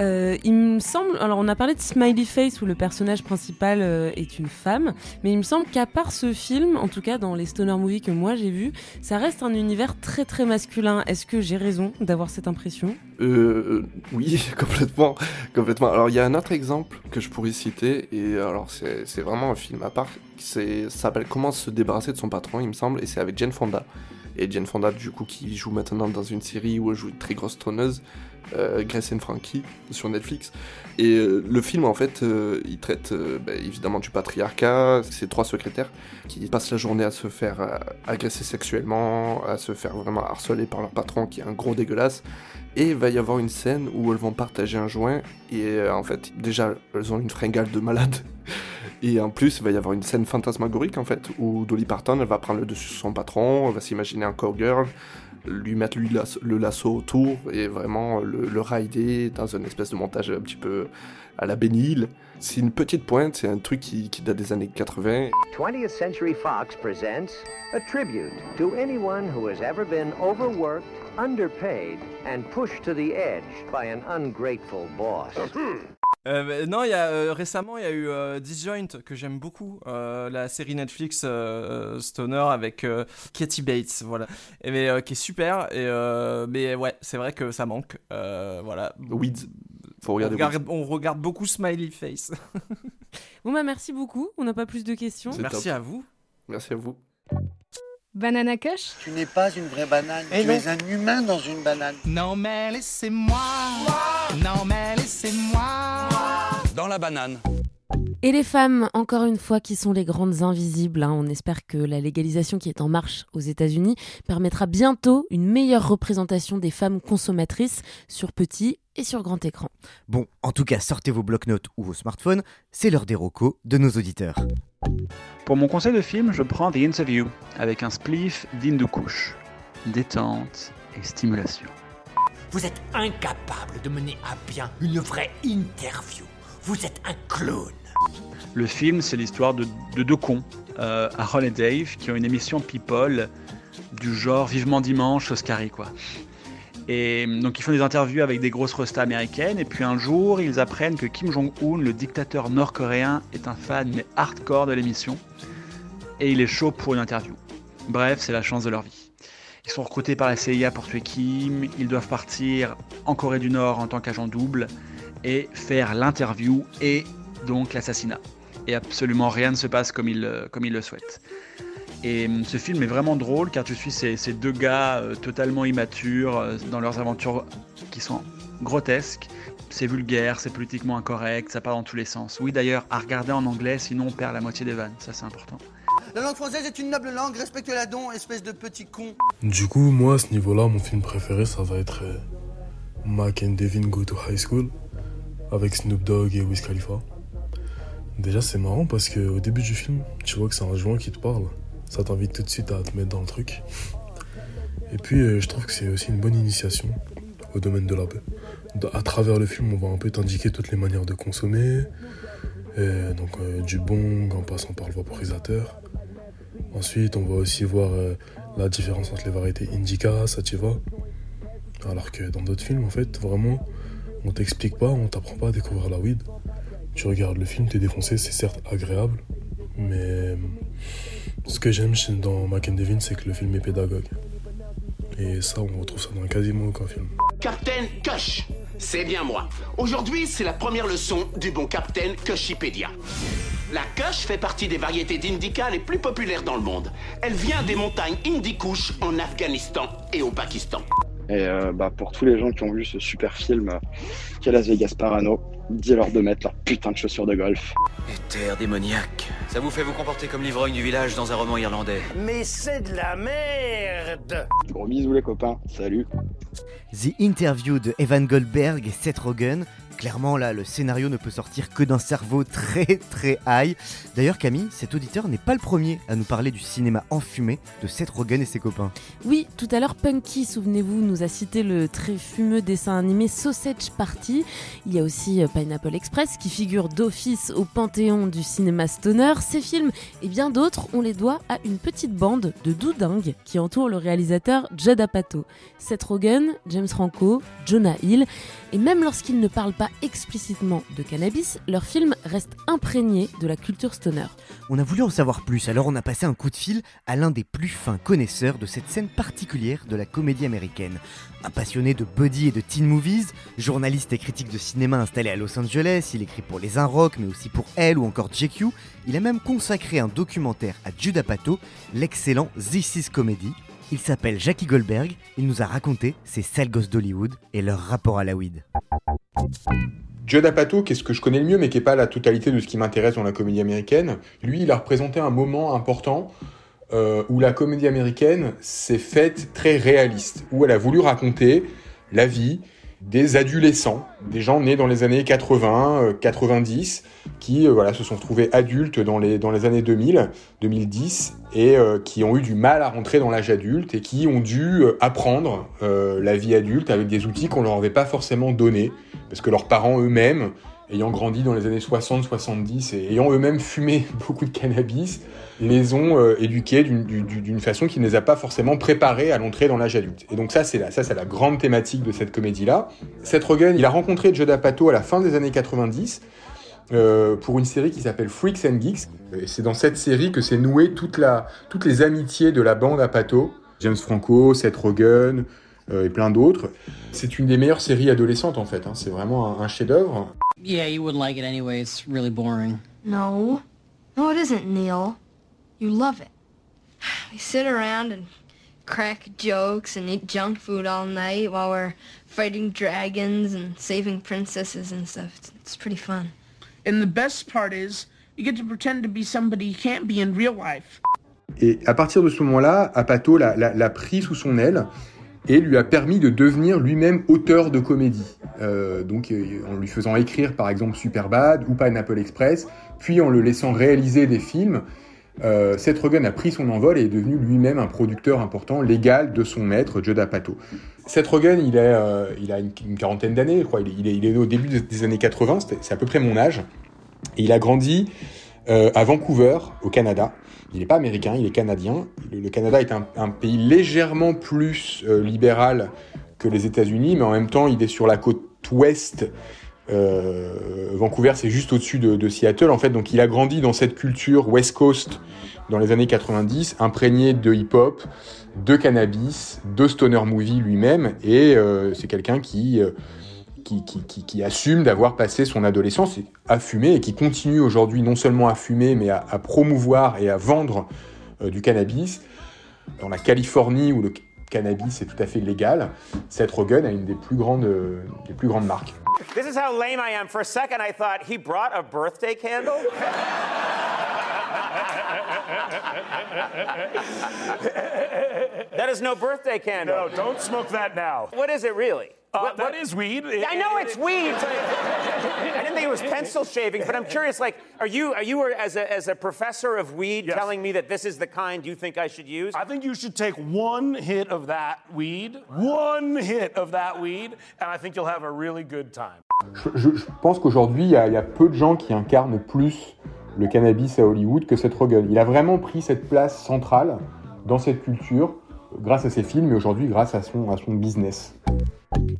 euh, il me semble. Alors, on a parlé de Smiley Face où le personnage principal euh, est une femme, mais il me semble qu'à part ce film, en tout cas dans les stoner movies que moi j'ai vus, ça reste un univers très très masculin. Est-ce que j'ai raison d'avoir cette impression? Euh, oui, complètement, complètement. Alors, il y a un autre exemple que je pourrais citer, et alors, c'est vraiment un film à part. Ça s'appelle Comment se débarrasser de son patron, il me semble, et c'est avec Jane Fonda. Et Jane Fonda, du coup, qui joue maintenant dans une série où elle joue une très grosse tonneuse, euh, Grace and Frankie, sur Netflix. Et euh, le film, en fait, euh, il traite euh, bah, évidemment du patriarcat. C'est trois secrétaires qui passent la journée à se faire agresser sexuellement, à se faire vraiment harceler par leur patron, qui est un gros dégueulasse. Et il va y avoir une scène où elles vont partager un joint. Et euh, en fait, déjà, elles ont une fringale de malade. Et en plus, il va y avoir une scène fantasmagorique en fait, où Dolly Parton elle va prendre le dessus sur son patron, elle va s'imaginer un cowgirl, lui mettre lui, le lasso autour et vraiment le, rider dans une espèce de montage un petit peu à la Benny C'est une petite pointe, c'est un truc qui, qui date des années 80. 20th Century Fox presents a tribute to anyone who has ever been overworked, underpaid, and pushed to the edge by an ungrateful boss. Euh, non, il y a euh, récemment il y a eu euh, Disjoint que j'aime beaucoup, euh, la série Netflix euh, Stoner avec euh, Katie Bates, voilà, et mais euh, qui est super. Et euh, mais ouais, c'est vrai que ça manque, euh, voilà. Weeds. Faut on, regarder. regarde, on regarde beaucoup Smiley Face. Bon bah merci beaucoup, on n'a pas plus de questions. Merci top. à vous. Merci à vous. Banana Kush Tu n'es pas une vraie banane, Eh tu non. es un humain dans une banane. Non mais laissez-moi, non mais laissez-moi. Dans la banane. Et les femmes, encore une fois, qui sont les grandes invisibles. hein. On espère que la légalisation qui est en marche aux États-Unis permettra bientôt une meilleure représentation des femmes consommatrices sur petit et sur grand écran. Bon, en tout cas, sortez vos bloc-notes ou vos smartphones, c'est l'heure des recos de nos auditeurs. Pour mon conseil de film, je prends The Interview avec un spliff d'Hindu Kush. Détente et stimulation. Vous êtes incapable de mener à bien une vraie interview. Vous êtes un clown. Le film, c'est l'histoire de, de deux cons, euh, Aaron et Dave, qui ont une émission People du genre Vivement Dimanche, Oscari, quoi. Et donc ils font des interviews avec des grosses restas américaines, et puis un jour, ils apprennent que Kim Jong-un, le dictateur nord-coréen, est un fan mais hardcore de l'émission, et il est chaud pour une interview. Bref, c'est la chance de leur vie. Ils sont recrutés par la CIA pour tuer Kim, ils doivent partir en Corée du Nord en tant qu'agent double, et faire l'interview et donc l'assassinat. Et absolument rien ne se passe comme ils, ils le souhaitent. Et hum, ce film est vraiment drôle car tu suis ces, ces deux gars euh, totalement immatures euh, dans leurs aventures qui sont grotesques. C'est vulgaire, c'est politiquement incorrect, ça part dans tous les sens. Oui d'ailleurs, à regarder en anglais, sinon on perd la moitié des vannes, ça c'est important. La langue française est une noble langue, respecte-la donc, espèce de petit con. Du coup, moi, à ce niveau-là, mon film préféré, ça va être euh, Mac and Devin Go to High School avec Snoop Dogg et Wiz Khalifa. Déjà, c'est marrant parce qu'au début du film, tu vois que c'est un joint qui te parle. Ça t'invite tout de suite à te mettre dans le truc. Et puis, euh, je trouve que c'est aussi une bonne initiation au domaine de la paix. À travers le film, on va un peu t'indiquer toutes les manières de consommer. euh, donc, euh, du bong en passant par le vaporisateur. Ensuite, on va aussi voir euh, la différence entre les variétés indica, sativa. Alors que dans d'autres films, en fait, vraiment, on t'explique pas, on t'apprend pas à découvrir la weed. Tu regardes le film, t'es défoncé, c'est certes agréable, mais euh, ce que j'aime dans Mac Devin, c'est que le film est pédagogue. Et ça, on retrouve ça dans quasiment aucun film. Captain Kush, c'est bien moi. Aujourd'hui, c'est la première leçon du bon Captain Kushipédia. La Kush fait partie des variétés d'indica les plus populaires dans le monde. Elle vient des montagnes Hindu Kush en Afghanistan et au Pakistan. Et euh, bah, pour tous les gens qui ont vu ce super film euh, qu'est Las Vegas Parano, dis-leur de mettre leur putain de chaussures de golf. Terre démoniaque. Ça vous fait vous comporter comme l'ivrogne du village dans un roman irlandais. Mais c'est de la merde Gros bisous les copains, salut The Interview de Evan Goldberg et Seth Rogen. Clairement, là, le scénario ne peut sortir que d'un cerveau très très high. D'ailleurs, Camille, cet auditeur n'est pas le premier à nous parler du cinéma enfumé de Seth Rogen et ses copains. Oui, tout à l'heure, Punky, souvenez-vous, nous a cité le très fumeux dessin animé Sausage Party. Il y a aussi euh, Pineapple Express qui figure d'office au panthéon du cinéma stoner. Ces films et bien d'autres, on les doit à une petite bande de doudingues qui entoure le réalisateur Judd Apatow. Seth Rogen, James Franco, Jonah Hill. Et même lorsqu'ils ne parlent pas explicitement de cannabis, leurs films restent imprégnés de la culture stoner. On a voulu en savoir plus, alors on a passé un coup de fil à l'un des plus fins connaisseurs de cette scène particulière de la comédie américaine. Un passionné de buddy et de teen movies, journaliste et critique de cinéma installé à Los Angeles, il écrit pour Les Inrocks, mais aussi pour Elle ou encore JQ. Il a même consacré un documentaire à Judd Apatow, l'excellent This is Comedy. Il s'appelle Jackie Goldberg, il nous a raconté ses sales gosses d'Hollywood et leur rapport à la weed. Judd Apatow, qui est ce que je connais le mieux, mais qui n'est pas la totalité de ce qui m'intéresse dans la comédie américaine, lui, il a représenté un moment important euh, où la comédie américaine s'est faite très réaliste, où elle a voulu raconter la vie des adolescents, des gens nés dans les années 80, euh, 90, qui euh, voilà, se sont retrouvés adultes dans les, dans les années 2000, 2010, et euh, qui ont eu du mal à rentrer dans l'âge adulte, et qui ont dû euh, apprendre euh, la vie adulte avec des outils qu'on leur avait pas forcément donnés, parce que leurs parents eux-mêmes, ayant grandi dans les années 60-70 et ayant eux-mêmes fumé beaucoup de cannabis, les ont euh, éduqués d'une- façon qui ne les a pas forcément préparés à l'entrée dans l'âge adulte. Et donc ça, c'est la, grande thématique de cette comédie-là. Seth Rogen, il a rencontré Judd Apatow à la fin des années 90 euh, pour une série qui s'appelle Freaks and Geeks. Et c'est dans cette série que s'est nouée toute toutes les amitiés de la bande Apatow. James Franco, Seth Rogen, euh, et plein d'autres. C'est une des meilleures séries adolescentes en fait, hein. c'est vraiment un chef-d'œuvre. Yeah, you wouldn't like it anyway. It's really boring. No. No, it isn't, Neil. You love it. We sit around and crack jokes and eat junk food all night while we're fighting dragons and saving princesses and stuff. It's, it's pretty fun. And the best part is, you get to pretend to be somebody you can't be in real life. Et à partir de ce moment-là, Apato l'a, l'a- l'a pris sous son aile et lui a permis de devenir lui-même auteur de comédie. Euh, donc euh, en lui faisant écrire par exemple Superbad ou Pineapple Express, puis en le laissant réaliser des films, euh, Seth Rogen a pris son envol et est devenu lui-même un producteur important, légal de son maître, Judd Apatow. Seth Rogen, il, a une, quarantaine d'années, je crois. Il est, il au début des- années 80, c'était- c'est à peu près mon âge. Et il a grandi à Vancouver, au Canada. Il n'est pas américain, il est canadien. Le, Canada est un, pays légèrement plus euh, libéral que les États-Unis, mais en même temps, il est sur la côte ouest. Euh, Vancouver, c'est juste au-dessus de, Seattle, en fait. Donc, il a grandi dans cette culture West Coast dans les années 90, imprégné de hip-hop, de cannabis, de stoner movie lui-même, et euh, c'est quelqu'un qui, qui, qui, qui, qui assume d'avoir passé son adolescence à fumer et qui continue aujourd'hui non seulement à fumer, mais à, à promouvoir et à vendre euh, du cannabis. Dans la Californie, où le cannabis est tout à fait légal, Seth Rogen a une des plus grandes, euh, des plus grandes marques. This is how lame I am. For a second, I thought he brought a birthday candle? that is no birthday candle. No, don't smoke that now. What is it really? Uh, What- that what- is weed. I know it's weed. I didn't think it was pencil shaving, but I'm curious. Like, are you are you as a as a professor of weed telling me that this is the kind you think I should use? I think you should take one hit of that weed, one hit of that weed, and I think you'll have a really good time. Je, je- je pense qu'aujourd'hui, il y, y a peu de gens qui incarnent plus le cannabis à Hollywood que Seth Rogen. Il a vraiment pris cette place centrale dans cette culture grâce à ses films, mais aujourd'hui grâce à son, à son business.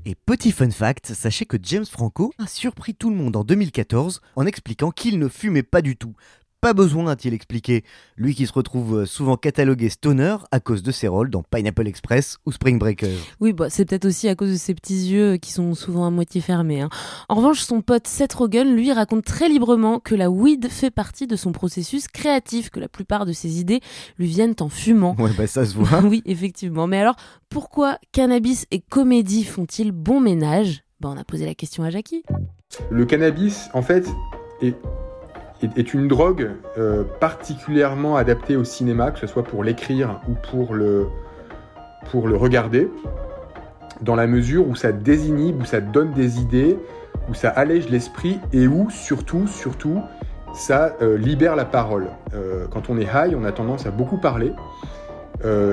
Et petit fun fact, sachez que James Franco a surpris tout le monde en 2014 en expliquant qu'il ne fumait pas du tout. Pas besoin, a-t-il expliqué, lui qui se retrouve souvent catalogué stoner à cause de ses rôles dans Pineapple Express ou Spring Breakers. Oui, bah, c'est peut-être aussi à cause de ses petits yeux qui sont souvent à moitié fermés. hein. En revanche, son pote Seth Rogen, lui, raconte très librement que la weed fait partie de son processus créatif, que la plupart de ses idées lui viennent en fumant. Ouais, bah ça se voit. oui, effectivement. Mais alors, pourquoi cannabis et comédie font-ils bon ménage? Bah, On a posé la question à Jackie. Le cannabis, en fait, est, est, une drogue euh, particulièrement adaptée au cinéma, que ce soit pour l'écrire ou pour le, pour le regarder, dans la mesure où ça désinhibe, où ça donne des idées, où ça allège l'esprit et où, surtout, surtout, ça euh, libère la parole. Euh, quand on est high, on a tendance à beaucoup parler.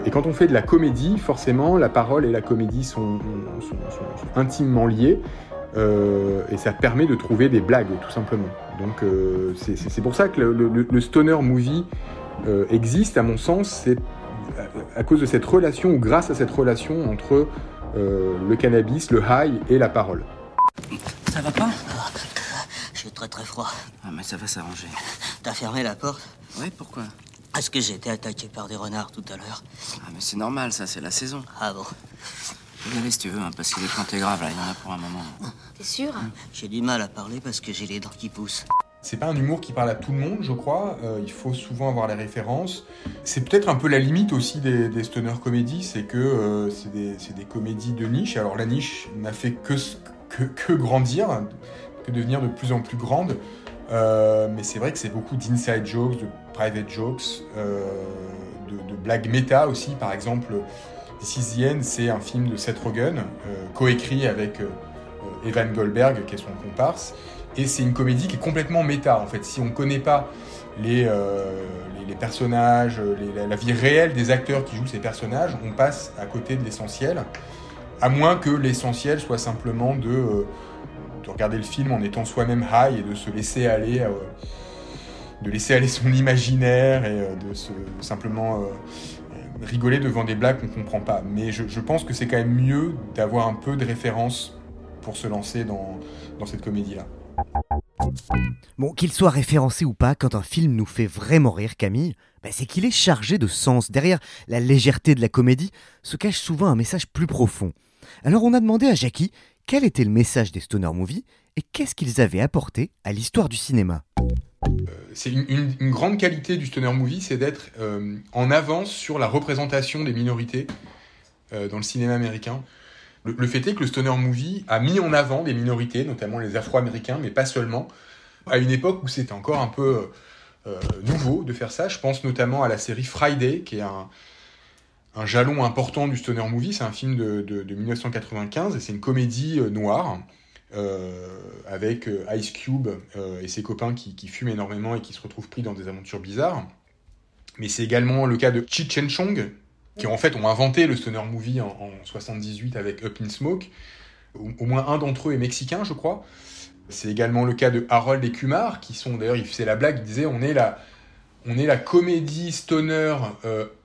Et quand on fait de la comédie, forcément, la parole et la comédie sont intimement liées. Euh, et ça permet de trouver des blagues, tout simplement. Donc euh, c'est pour ça que le, le- le stoner movie euh, existe, à mon sens, c'est à, à cause de cette relation, ou grâce à cette relation entre euh, le cannabis, le high et la parole. Ça va pas? J'ai très très froid. Ah, mais ça va s'arranger. T'as fermé la porte? Ouais, pourquoi? Parce que j'ai été attaqué par des renards tout à l'heure. Ah, mais c'est normal, ça, c'est la saison. Ah bon? Aller si tu veux, hein, parce que les plantes est grave, là, il y en a pour un moment. T'es sûr J'ai du mal à parler parce que j'ai les dents qui poussent. C'est pas un humour qui parle à tout le monde, je crois. Euh, il faut souvent avoir les références. C'est peut-être un peu la limite aussi des, des stoner comédies, c'est que euh, c'est des, comédies de niche. Alors la niche n'a fait que, s- que, que grandir, que devenir de plus en plus grande. Euh, mais c'est vrai que c'est beaucoup d'inside jokes, de private jokes, euh, de, de blagues méta aussi. Par exemple, End, c'est un film de Seth Rogen, euh, coécrit avec euh, euh, Evan Goldberg, qui est son comparse. Et c'est une comédie qui est complètement méta, en fait. Si on ne connaît pas les, personnages, la, vie réelle des acteurs qui jouent ces personnages, on passe à côté de l'essentiel. À moins que l'essentiel soit simplement de, de regarder le film en étant soi-même high et de se laisser aller, de laisser aller son imaginaire et de se simplement rigoler devant des blagues qu'on comprend pas. Mais je, pense que c'est quand même mieux d'avoir un peu de référence pour se lancer dans, cette comédie-là. Bon, qu'il soit référencé ou pas, quand un film nous fait vraiment rire, Camille, bah, c'est qu'il est chargé de sens. Derrière la légèreté de la comédie se cache souvent un message plus profond. Alors on a demandé à Jackie quel était le message des Stoner Movies et qu'est-ce qu'ils avaient apporté à l'histoire du cinéma. C'est une, grande qualité du stoner movie, c'est d'être euh, en avance sur la représentation des minorités euh, dans le cinéma américain. Le, fait est que le stoner movie a mis en avant des minorités, notamment les Afro-Américains, mais pas seulement, à une époque où c'était encore un peu euh, nouveau de faire ça. Je pense notamment à la série Friday, qui est un, jalon important du stoner movie. C'est un film de, de- de 1995 et c'est une comédie euh, noire euh, avec euh, Ice Cube euh, et ses copains qui, fument énormément et qui se retrouvent pris dans des aventures bizarres. Mais c'est également le cas de Chi Chen Chong, qui en fait ont inventé le stoner movie en, en 78 avec Up in Smoke. Au, moins un d'entre eux est mexicain, je crois. C'est également le cas de Harold et Kumar, qui sont d'ailleurs, il faisait la blague, il disait on est la, on est la comédie stoner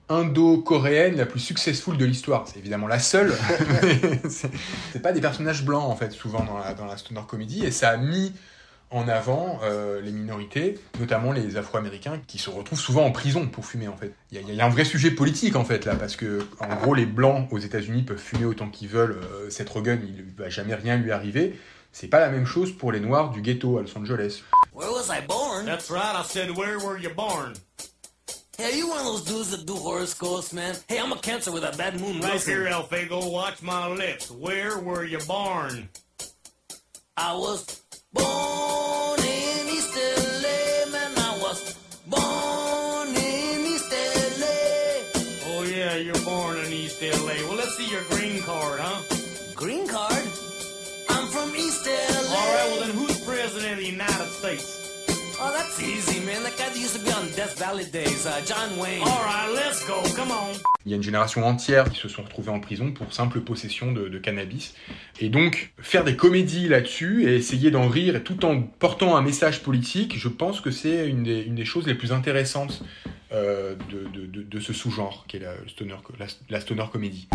indo-coréenne la plus successful de l'histoire. C'est évidemment la seule. c'est- pas des personnages blancs en fait, souvent dans la, dans la stoner comédie, et ça a mis en avant euh, les minorités, notamment les Afro-Américains, qui se retrouvent souvent en prison pour fumer en fait. Il y, a- il y a un vrai sujet politique en fait là, parce que en gros les blancs aux États-Unis peuvent fumer autant qu'ils veulent, euh, cette Rogan il va jamais rien lui arriver. C'est pas la même chose pour les noirs du ghetto à Los Angeles. Where was I born? That's right, I said, where were you born? Hey, are you one of those dudes that do horoscopes, man? Hey, I'm a cancer with a bad moon Right here, Alfago, watch my lips. Where were you born? I was born in East LA, man. I was born in East LA. Oh, yeah, you're born in East LA. Well, let's see your green card, huh? Green card? I'm from East LA. All right, well, then who's president of the United States? Oh, that's easy, man. That guy that used to be on Death Valley days, uh, John Wayne. All right, let's go. Come on. Il y a une génération entière qui se sont retrouvés en prison pour simple possession de, de cannabis. Et donc, faire des comédies là-dessus et essayer d'en rire et tout en portant un message politique, je pense que c'est une des, une des choses les plus intéressantes euh, de, de- de- de ce sous-genre, qui est la stoner, la, la stoner comédie.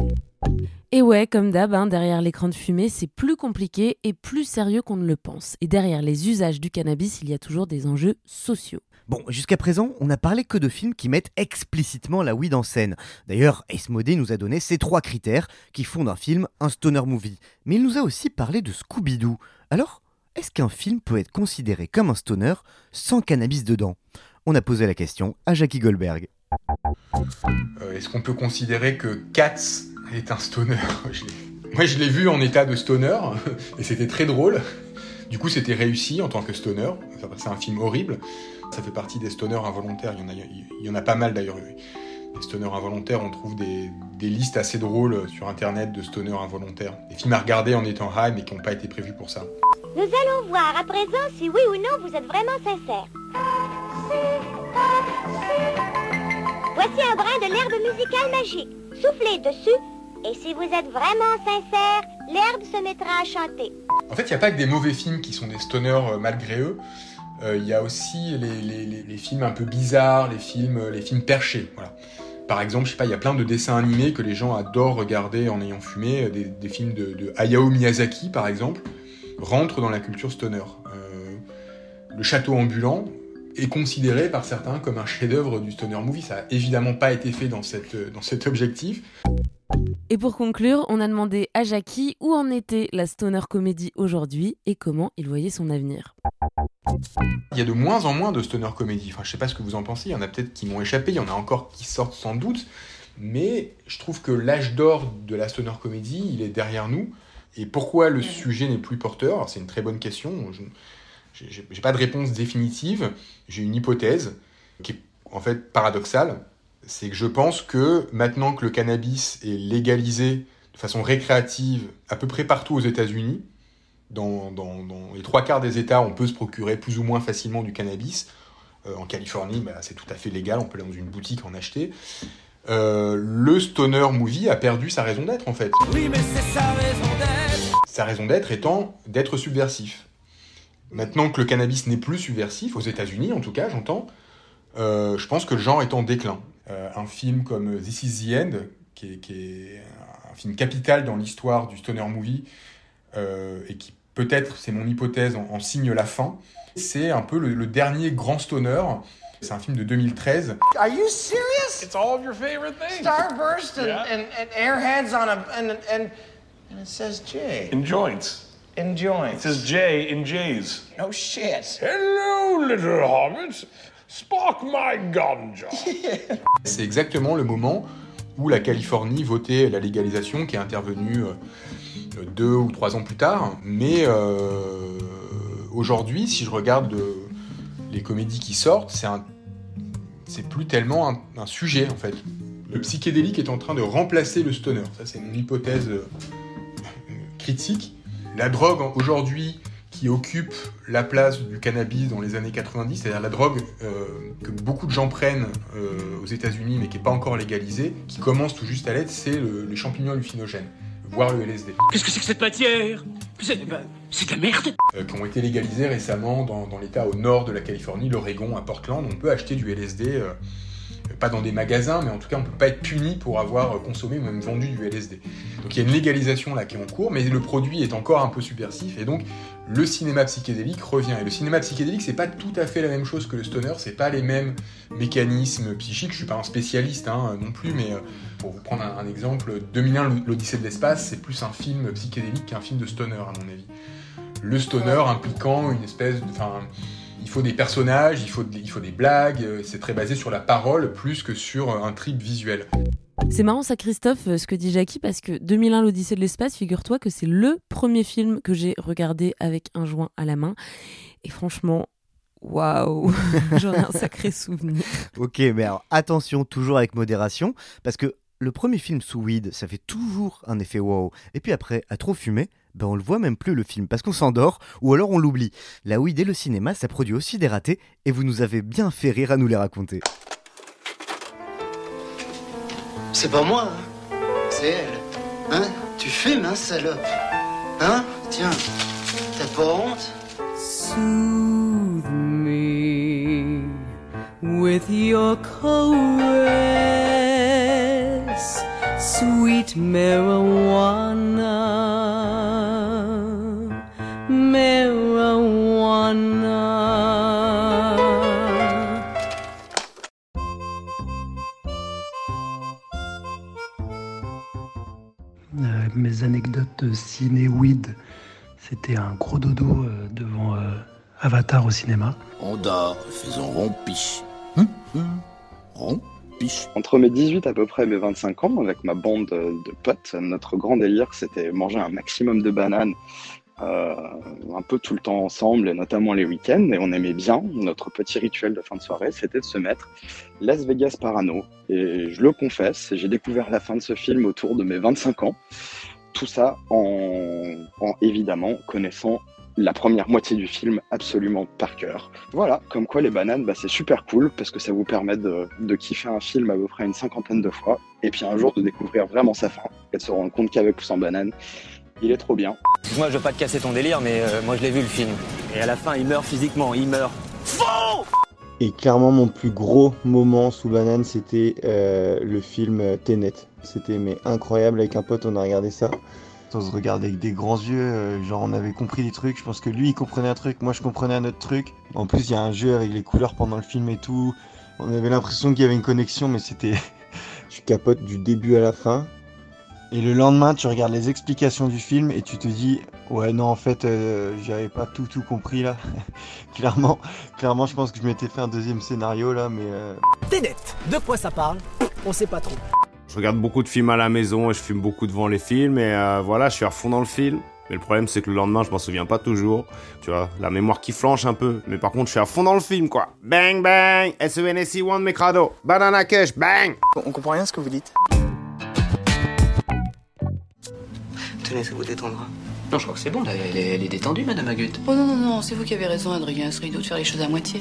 Et ouais, comme d'hab, hein, derrière l'écran de fumée, c'est plus compliqué et plus sérieux qu'on ne le pense. Et derrière les usages du cannabis, il y a toujours des enjeux sociaux. Bon, jusqu'à présent, on n'a parlé que de films qui mettent explicitement la weed en scène. D'ailleurs, Ace Modé nous a donné ces trois critères qui font d'un film un stoner movie. Mais il nous a aussi parlé de Scooby-Doo. Alors, est-ce qu'un film peut être considéré comme un stoner sans cannabis dedans? On a posé la question à Jackie Goldberg. Euh, Est-ce qu'on peut considérer que Cats est un stoner Moi, je l'ai vu en état de stoner et c'était très drôle. Du coup, c'était réussi en tant que stoner. C'est un film horrible. Ça fait partie des stoners involontaires. Il y en a, pas mal d'ailleurs. Les stoners involontaires, on trouve des, des listes assez drôles sur internet de stoners involontaires. Des films à regarder en étant high mais qui n'ont pas été prévus pour ça. Nous allons voir à présent si oui ou non vous êtes vraiment sincère. Voici un brin de l'herbe musicale magique. Soufflez dessus, et si vous êtes vraiment sincère, l'herbe se mettra à chanter. En fait, il n'y a pas que des mauvais films qui sont des stoners euh, malgré eux. Euh, Il y a aussi les, films un peu bizarres, les films, euh, les films perchés. Par exemple, je sais pas, il y a plein de dessins animés que les gens adorent regarder en ayant fumé. Des, films de, Hayao Miyazaki, par exemple, rentrent dans la culture stoner. Le château ambulant est considéré par certains comme un chef-d'œuvre du stoner movie. Ça a évidemment pas été fait dans cet objectif. Et pour conclure, on a demandé à Jackie où en était la stoner comédie aujourd'hui et comment il voyait son avenir. Il y a de moins en moins de stoner comédie. Enfin, je sais pas ce que vous en pensez. Il y en a peut-être qui m'ont échappé. Il y en a encore qui sortent sans doute. Mais je trouve que l'âge d'or de la stoner comédie, il est derrière nous. Et pourquoi le sujet n'est plus porteur? C'est une très bonne question. Je j'ai pas de réponse définitive. J'ai une hypothèse qui est en fait paradoxale. C'est que je pense que maintenant que le cannabis est légalisé de façon récréative à peu près partout aux États-Unis, dans, dans- dans les trois quarts des États, on peut se procurer plus ou moins facilement du cannabis. Euh, en Californie, bah, c'est tout à fait légal, on peut aller dans une boutique en acheter. Euh, le stoner movie a perdu sa raison d'être en fait. Oui, mais c'est sa raison d'être. Sa raison d'être étant d'être subversif. Maintenant que le cannabis n'est plus subversif, aux États-Unis en tout cas, j'entends, euh, je pense que le genre est en déclin. Euh, un film comme This Is the End, qui est, qui est un film capital dans l'histoire du stoner movie, euh, et qui peut-être, c'est mon hypothèse, en, en signe la fin. C'est un peu le, le dernier grand stoner. C'est un film de 2013. Are you serious? It's all of your favorite things. Starburst and, Yeah. and, and airheads on a and and and it says J. In joints. In It joints. says J in J's. No shit. Hello, little hobbit. Spark my ganja. C'est exactement le moment où la Californie votait la légalisation qui est intervenue euh, deux ou trois ans plus tard. Mais euh, aujourd'hui, si je regarde les comédies qui sortent, c'est plus tellement un, un sujet en fait. Le psychédélique est en train de remplacer le stoner. Ça, c'est mon hypothèse euh, critique. La drogue aujourd'hui qui occupe la place du cannabis dans les années 90, c'est-à-dire la drogue euh, que beaucoup de gens prennent euh, aux États-Unis mais qui n'est pas encore légalisée, qui commence tout juste à l'être, c'est le- les champignons hallucinogènes, voire le LSD. Qu'est-ce que c'est que cette matière? C'est bah, c'est de la merde euh, qui ont été légalisés récemment dans, dans l'État au nord de la Californie, l'Oregon, à Portland. On peut acheter du LSD, pas dans des magasins, mais en tout cas, on peut pas être puni pour avoir consommé ou même vendu du LSD. Donc il y a une légalisation là qui est en cours, mais le produit est encore un peu subversif, et donc le cinéma psychédélique revient. Et le cinéma psychédélique, c'est pas tout à fait la même chose que le stoner, c'est pas les mêmes mécanismes psychiques. Je suis pas un spécialiste hein, non plus, mais euh, pour vous prendre un, exemple, 2001, l'Odyssée de l'espace, c'est plus un film psychédélique qu'un film de stoner, à mon avis le stoner impliquant une espèce de. Enfin, il faut des personnages, il faut, il faut des blagues, euh, c'est très basé sur la parole plus que sur euh, un trip visuel. C'est marrant ça Christophe, euh, ce que dit Jackie, parce que 2001 l'Odyssée de l'espace, figure-toi que c'est le premier film que j'ai regardé avec un joint à la main. Et franchement, waouh, j'en ai un sacré souvenir. Ok, mais alors attention, toujours avec modération, parce que le premier film sous weed, ça fait toujours un effet wow. Et puis après, à trop fumer, ben on le voit même plus le film, parce qu'on s'endort, ou alors on l'oublie. La weed et le cinéma, ça produit aussi des ratés, et vous nous avez bien fait rire à nous les raconter. C'est pas moi, hein. C'est elle. Hein? Tu fumes, hein, salope. Hein? Tiens, t'as pas honte? Soothe me with your caress, sweet marijuana, anecdotes ciné-weed, c'était un gros dodo euh, devant euh, Avatar au cinéma. On dort, faisons rompiche. Rompiche. Entre mes 18 à peu près et mes 25 ans, avec ma bande de de potes, notre grand délire, c'était manger un maximum de bananes euh, un peu tout le temps ensemble, et notamment les week-ends. Et on aimait bien, notre petit rituel de fin de soirée, c'était de se mettre Las Vegas Parano. Et je le confesse, j'ai découvert la fin de ce film autour de mes 25 ans. Tout ça en, en évidemment connaissant la première moitié du film absolument par cœur. Voilà, comme quoi les bananes, bah, c'est super cool parce que ça vous permet de, de kiffer un film à peu près une cinquantaine de fois et puis un jour de découvrir vraiment sa fin et de se rendre compte qu'avec ou sans banane, il est trop bien. Moi, je veux pas te casser ton délire, mais euh, moi, je l'ai vu le film. Et à la fin, il meurt physiquement, il meurt. Faux Et clairement, mon plus gros moment sous banane, c'était euh, le film Tenet. C'était mais incroyable avec un pote, on a regardé ça. On se regardait avec des grands yeux, euh, genre on avait compris des trucs. Je pense que lui il comprenait un truc, moi je comprenais un autre truc. En plus, il y a un jeu avec les couleurs pendant le film et tout. On avait l'impression qu'il y avait une connexion, mais c'était. tu capotes du début à la fin. Et le lendemain, tu regardes les explications du film et tu te dis, ouais, non, en fait, euh, j'avais pas tout, tout compris là. clairement, clairement, je pense que je m'étais fait un deuxième scénario là, mais. euh, Ténet, de quoi ça parle? On sait pas trop. Je regarde beaucoup de films à la maison et je fume beaucoup devant les films et euh, voilà, je suis à fond dans le film. Mais le problème, c'est que le lendemain, je m'en souviens pas toujours. Tu vois, la mémoire qui flanche un peu. Mais par contre, je suis à fond dans le film, quoi. Bang, bang, E SENSI One Micrado, Banana Cash, bang On comprend rien à ce que vous dites. Tenez, ça vous détendra? Non, je crois que c'est bon, là, elle est, elle est détendue, Madame Agut. Oh non, non, non, c'est vous qui avez raison, Adrien. Idiot de faire les choses à moitié.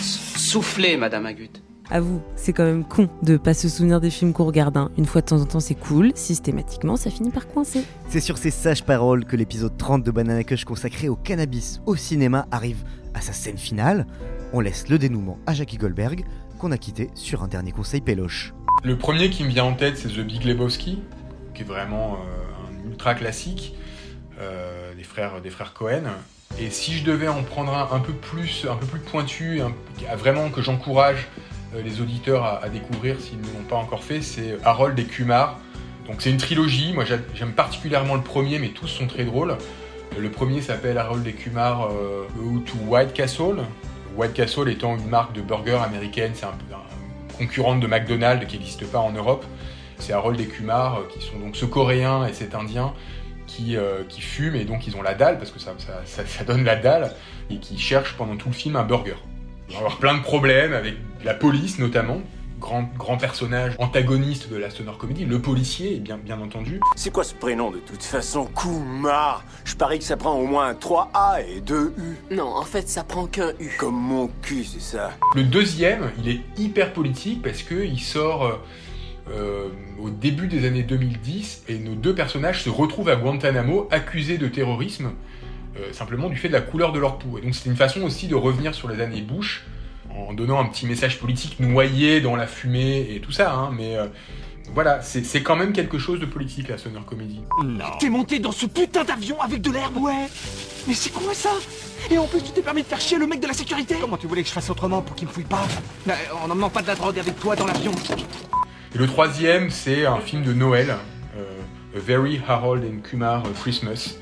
Soufflez, Madame Agut. À vous, c'est quand même con de pas se souvenir des films qu'on regarde. hein. Une fois de temps en temps, c'est cool. Systématiquement, ça finit par coincer. C'est sur ces sages paroles que l'épisode 30 de Banana Kush consacré au cannabis au cinéma arrive à sa scène finale. On laisse le dénouement à Jackie Goldberg, qu'on a quitté sur un dernier conseil péloche. Le premier qui me vient en tête, c'est The Big Lebowski, qui est vraiment euh, ultra classique. euh, des frères Cohen. Et si je devais en prendre un un peu plus un peu plus pointu, vraiment que j'encourage euh, les auditeurs à, découvrir s'ils ne l'ont pas encore fait, c'est Harold et Kumar. Donc c'est une trilogie. Moi j'a- j'aime particulièrement le premier, mais tous sont très drôles. Le premier s'appelle Harold et Kumar euh, Go to White Castle. White Castle étant une marque de burger américaine, c'est un, un concurrente de McDonald's qui n'existe pas en Europe. C'est Harold et Kumar euh, qui sont donc ce Coréen et cet Indien qui, euh, qui fument et donc ils ont la dalle parce que ça, ça, ça- ça donne la dalle et qui cherchent pendant tout le film un burger. Il va y avoir plein de problèmes avec la police notamment. Grand, grand personnage antagoniste de la stoner comedy, le policier, bien, bien entendu. C'est quoi ce prénom de toute façon? Kumar Je parie que ça prend au moins 3 A et 2 U. Non, en fait, ça prend qu'un U. Comme mon cul, c'est ça. Le deuxième, il est hyper politique parce qu'il sort euh, euh, au début des années 2010 et nos deux personnages se retrouvent à Guantanamo accusés de terrorisme euh, simplement du fait de la couleur de leur peau. Et donc c'est une façon aussi de revenir sur les années Bush en donnant un petit message politique noyé dans la fumée et tout ça. hein, mais euh, voilà, c'est c'est quand même quelque chose de politique la Stoner Comedy. T'es monté dans ce putain d'avion avec de l'herbe Ouais Mais c'est quoi ça? Et en plus, tu t'es permis de faire chier le mec de la sécurité Comment tu voulais que je fasse autrement pour qu'il me fouille pas? Bah, On n'en pas de la drogue avec toi dans l'avion. Et le troisième, c'est un film de Noël, euh, A Very Harold and Kumar Christmas,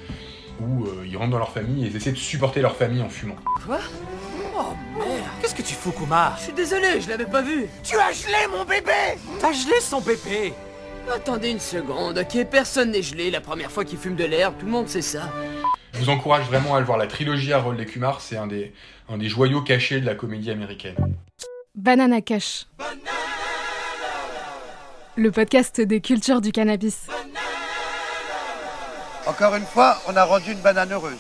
où euh, ils rentrent dans leur famille et ils essaient de supporter leur famille en fumant. Quoi Oh merde Qu'est-ce que tu fous, Kumar? Je suis désolé, je l'avais pas vu. Tu as gelé mon bébé T'as gelé son bébé Attendez une seconde, ok Personne n'est gelé la première fois qu'il fume de l'herbe, tout le monde sait ça. Je vous encourage vraiment à le voir. La trilogie Harold et Kumar, c'est un des, un des joyaux cachés de la comédie américaine. Banana Cash. Le podcast des cultures du cannabis. Encore une fois, on a rendu une banane heureuse.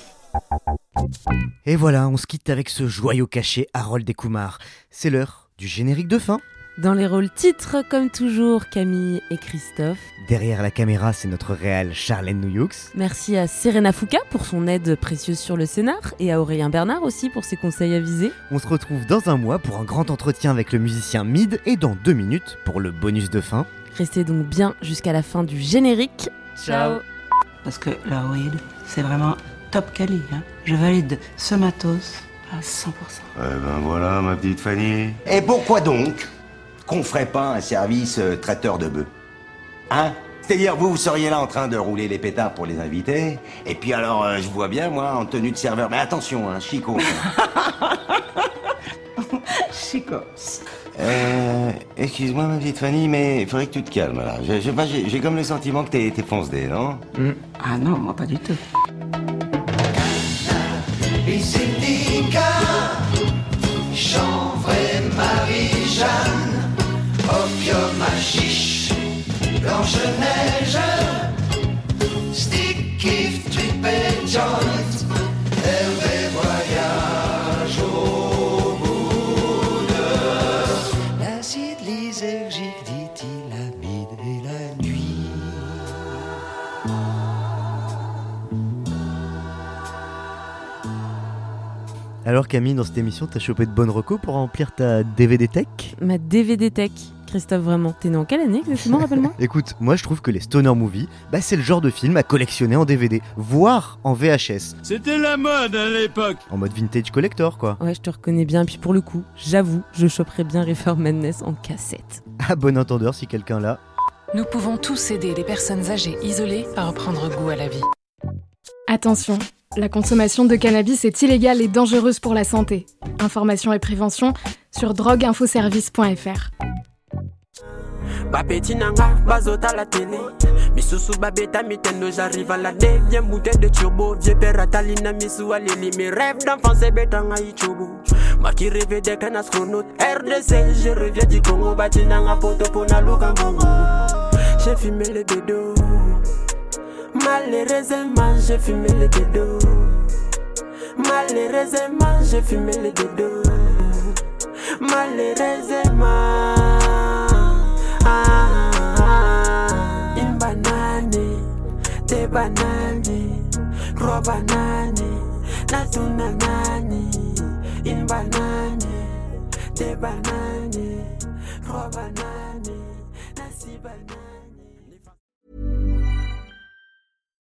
Et voilà, on se quitte avec ce joyau caché Harold et Kumar. C'est l'heure du générique de fin. Dans les rôles titres, comme toujours, Camille et Christophe. Derrière la caméra, c'est notre réal Charlène Noyoux. Merci à Serena Fouca pour son aide précieuse sur le scénar et à Aurélien Bernard aussi pour ses conseils avisés. On se retrouve dans un mois pour un grand entretien avec le musicien Mid et dans deux minutes pour le bonus de fin. Restez donc bien jusqu'à la fin du générique. Ciao. Parce que la weed, c'est vraiment top quali. Hein. Je valide ce matos à 100%. Eh ben voilà, ma petite Fanny. Et pourquoi donc qu'on ferait pas un service euh, traiteur de bœufs? Hein? C'est-à-dire, vous, vous seriez là en train de rouler les pétards pour les invités, et puis alors, euh, je vous vois bien, moi, en tenue de serveur. Mais attention, hein, Chico. Chico. Euh, excuse-moi, ma petite Fanny, mais il faudrait que tu te calmes, là. Je- je sais pas, J'ai j'ai comme le sentiment que t'es t'es fonce-dé, non? Ah non, moi pas du tout. Indica, chanvre et Marie-Jeanne, opium à chiche, Blanche-Neige, stick, if, trip et joint, Alors Camille, dans cette émission, t'as chopé de bonnes recos pour remplir ta DVD tech Ma DVD Tech. Christophe, vraiment, t'es né en quelle année exactement, rappelle-moi Écoute, moi je trouve que les stoner movies, bah, c'est le genre de film à collectionner en DVD, voire en VHS, C'était la mode à l'époque. en mode vintage collector quoi. Ouais, je te reconnais bien. Puis pour le coup, j'avoue, je choperais bien Reefer Madness en cassette. À bon entendeur si quelqu'un l'a. Nous pouvons tous aider les personnes âgées isolées à reprendre goût à la vie. Attention, la consommation de cannabis est illégale et dangereuse pour la santé. Information et prévention sur drogueinfoservice.fr. Babeti nanga, bazota la télé. Misusu babeta mitendo, j'arrive à la dé. Viens bouteille de turbo, vieux père Atalina, misu alili. Mes rêves d'enfant, c'est betanga ichobo. Moi qui rêvais d'être un astronaute, RDC, je reviens du Congo. Bati nanga poto pona lukambo. J'ai fumé le bédo. Malheureusement, j'ai fumé le bédo. Malheureusement, j'ai fumé le bédo. Malheureusement. Ah, ah, une banane, des bananes, trois bananes, nani, une banane, des bananes, trois bananes, la six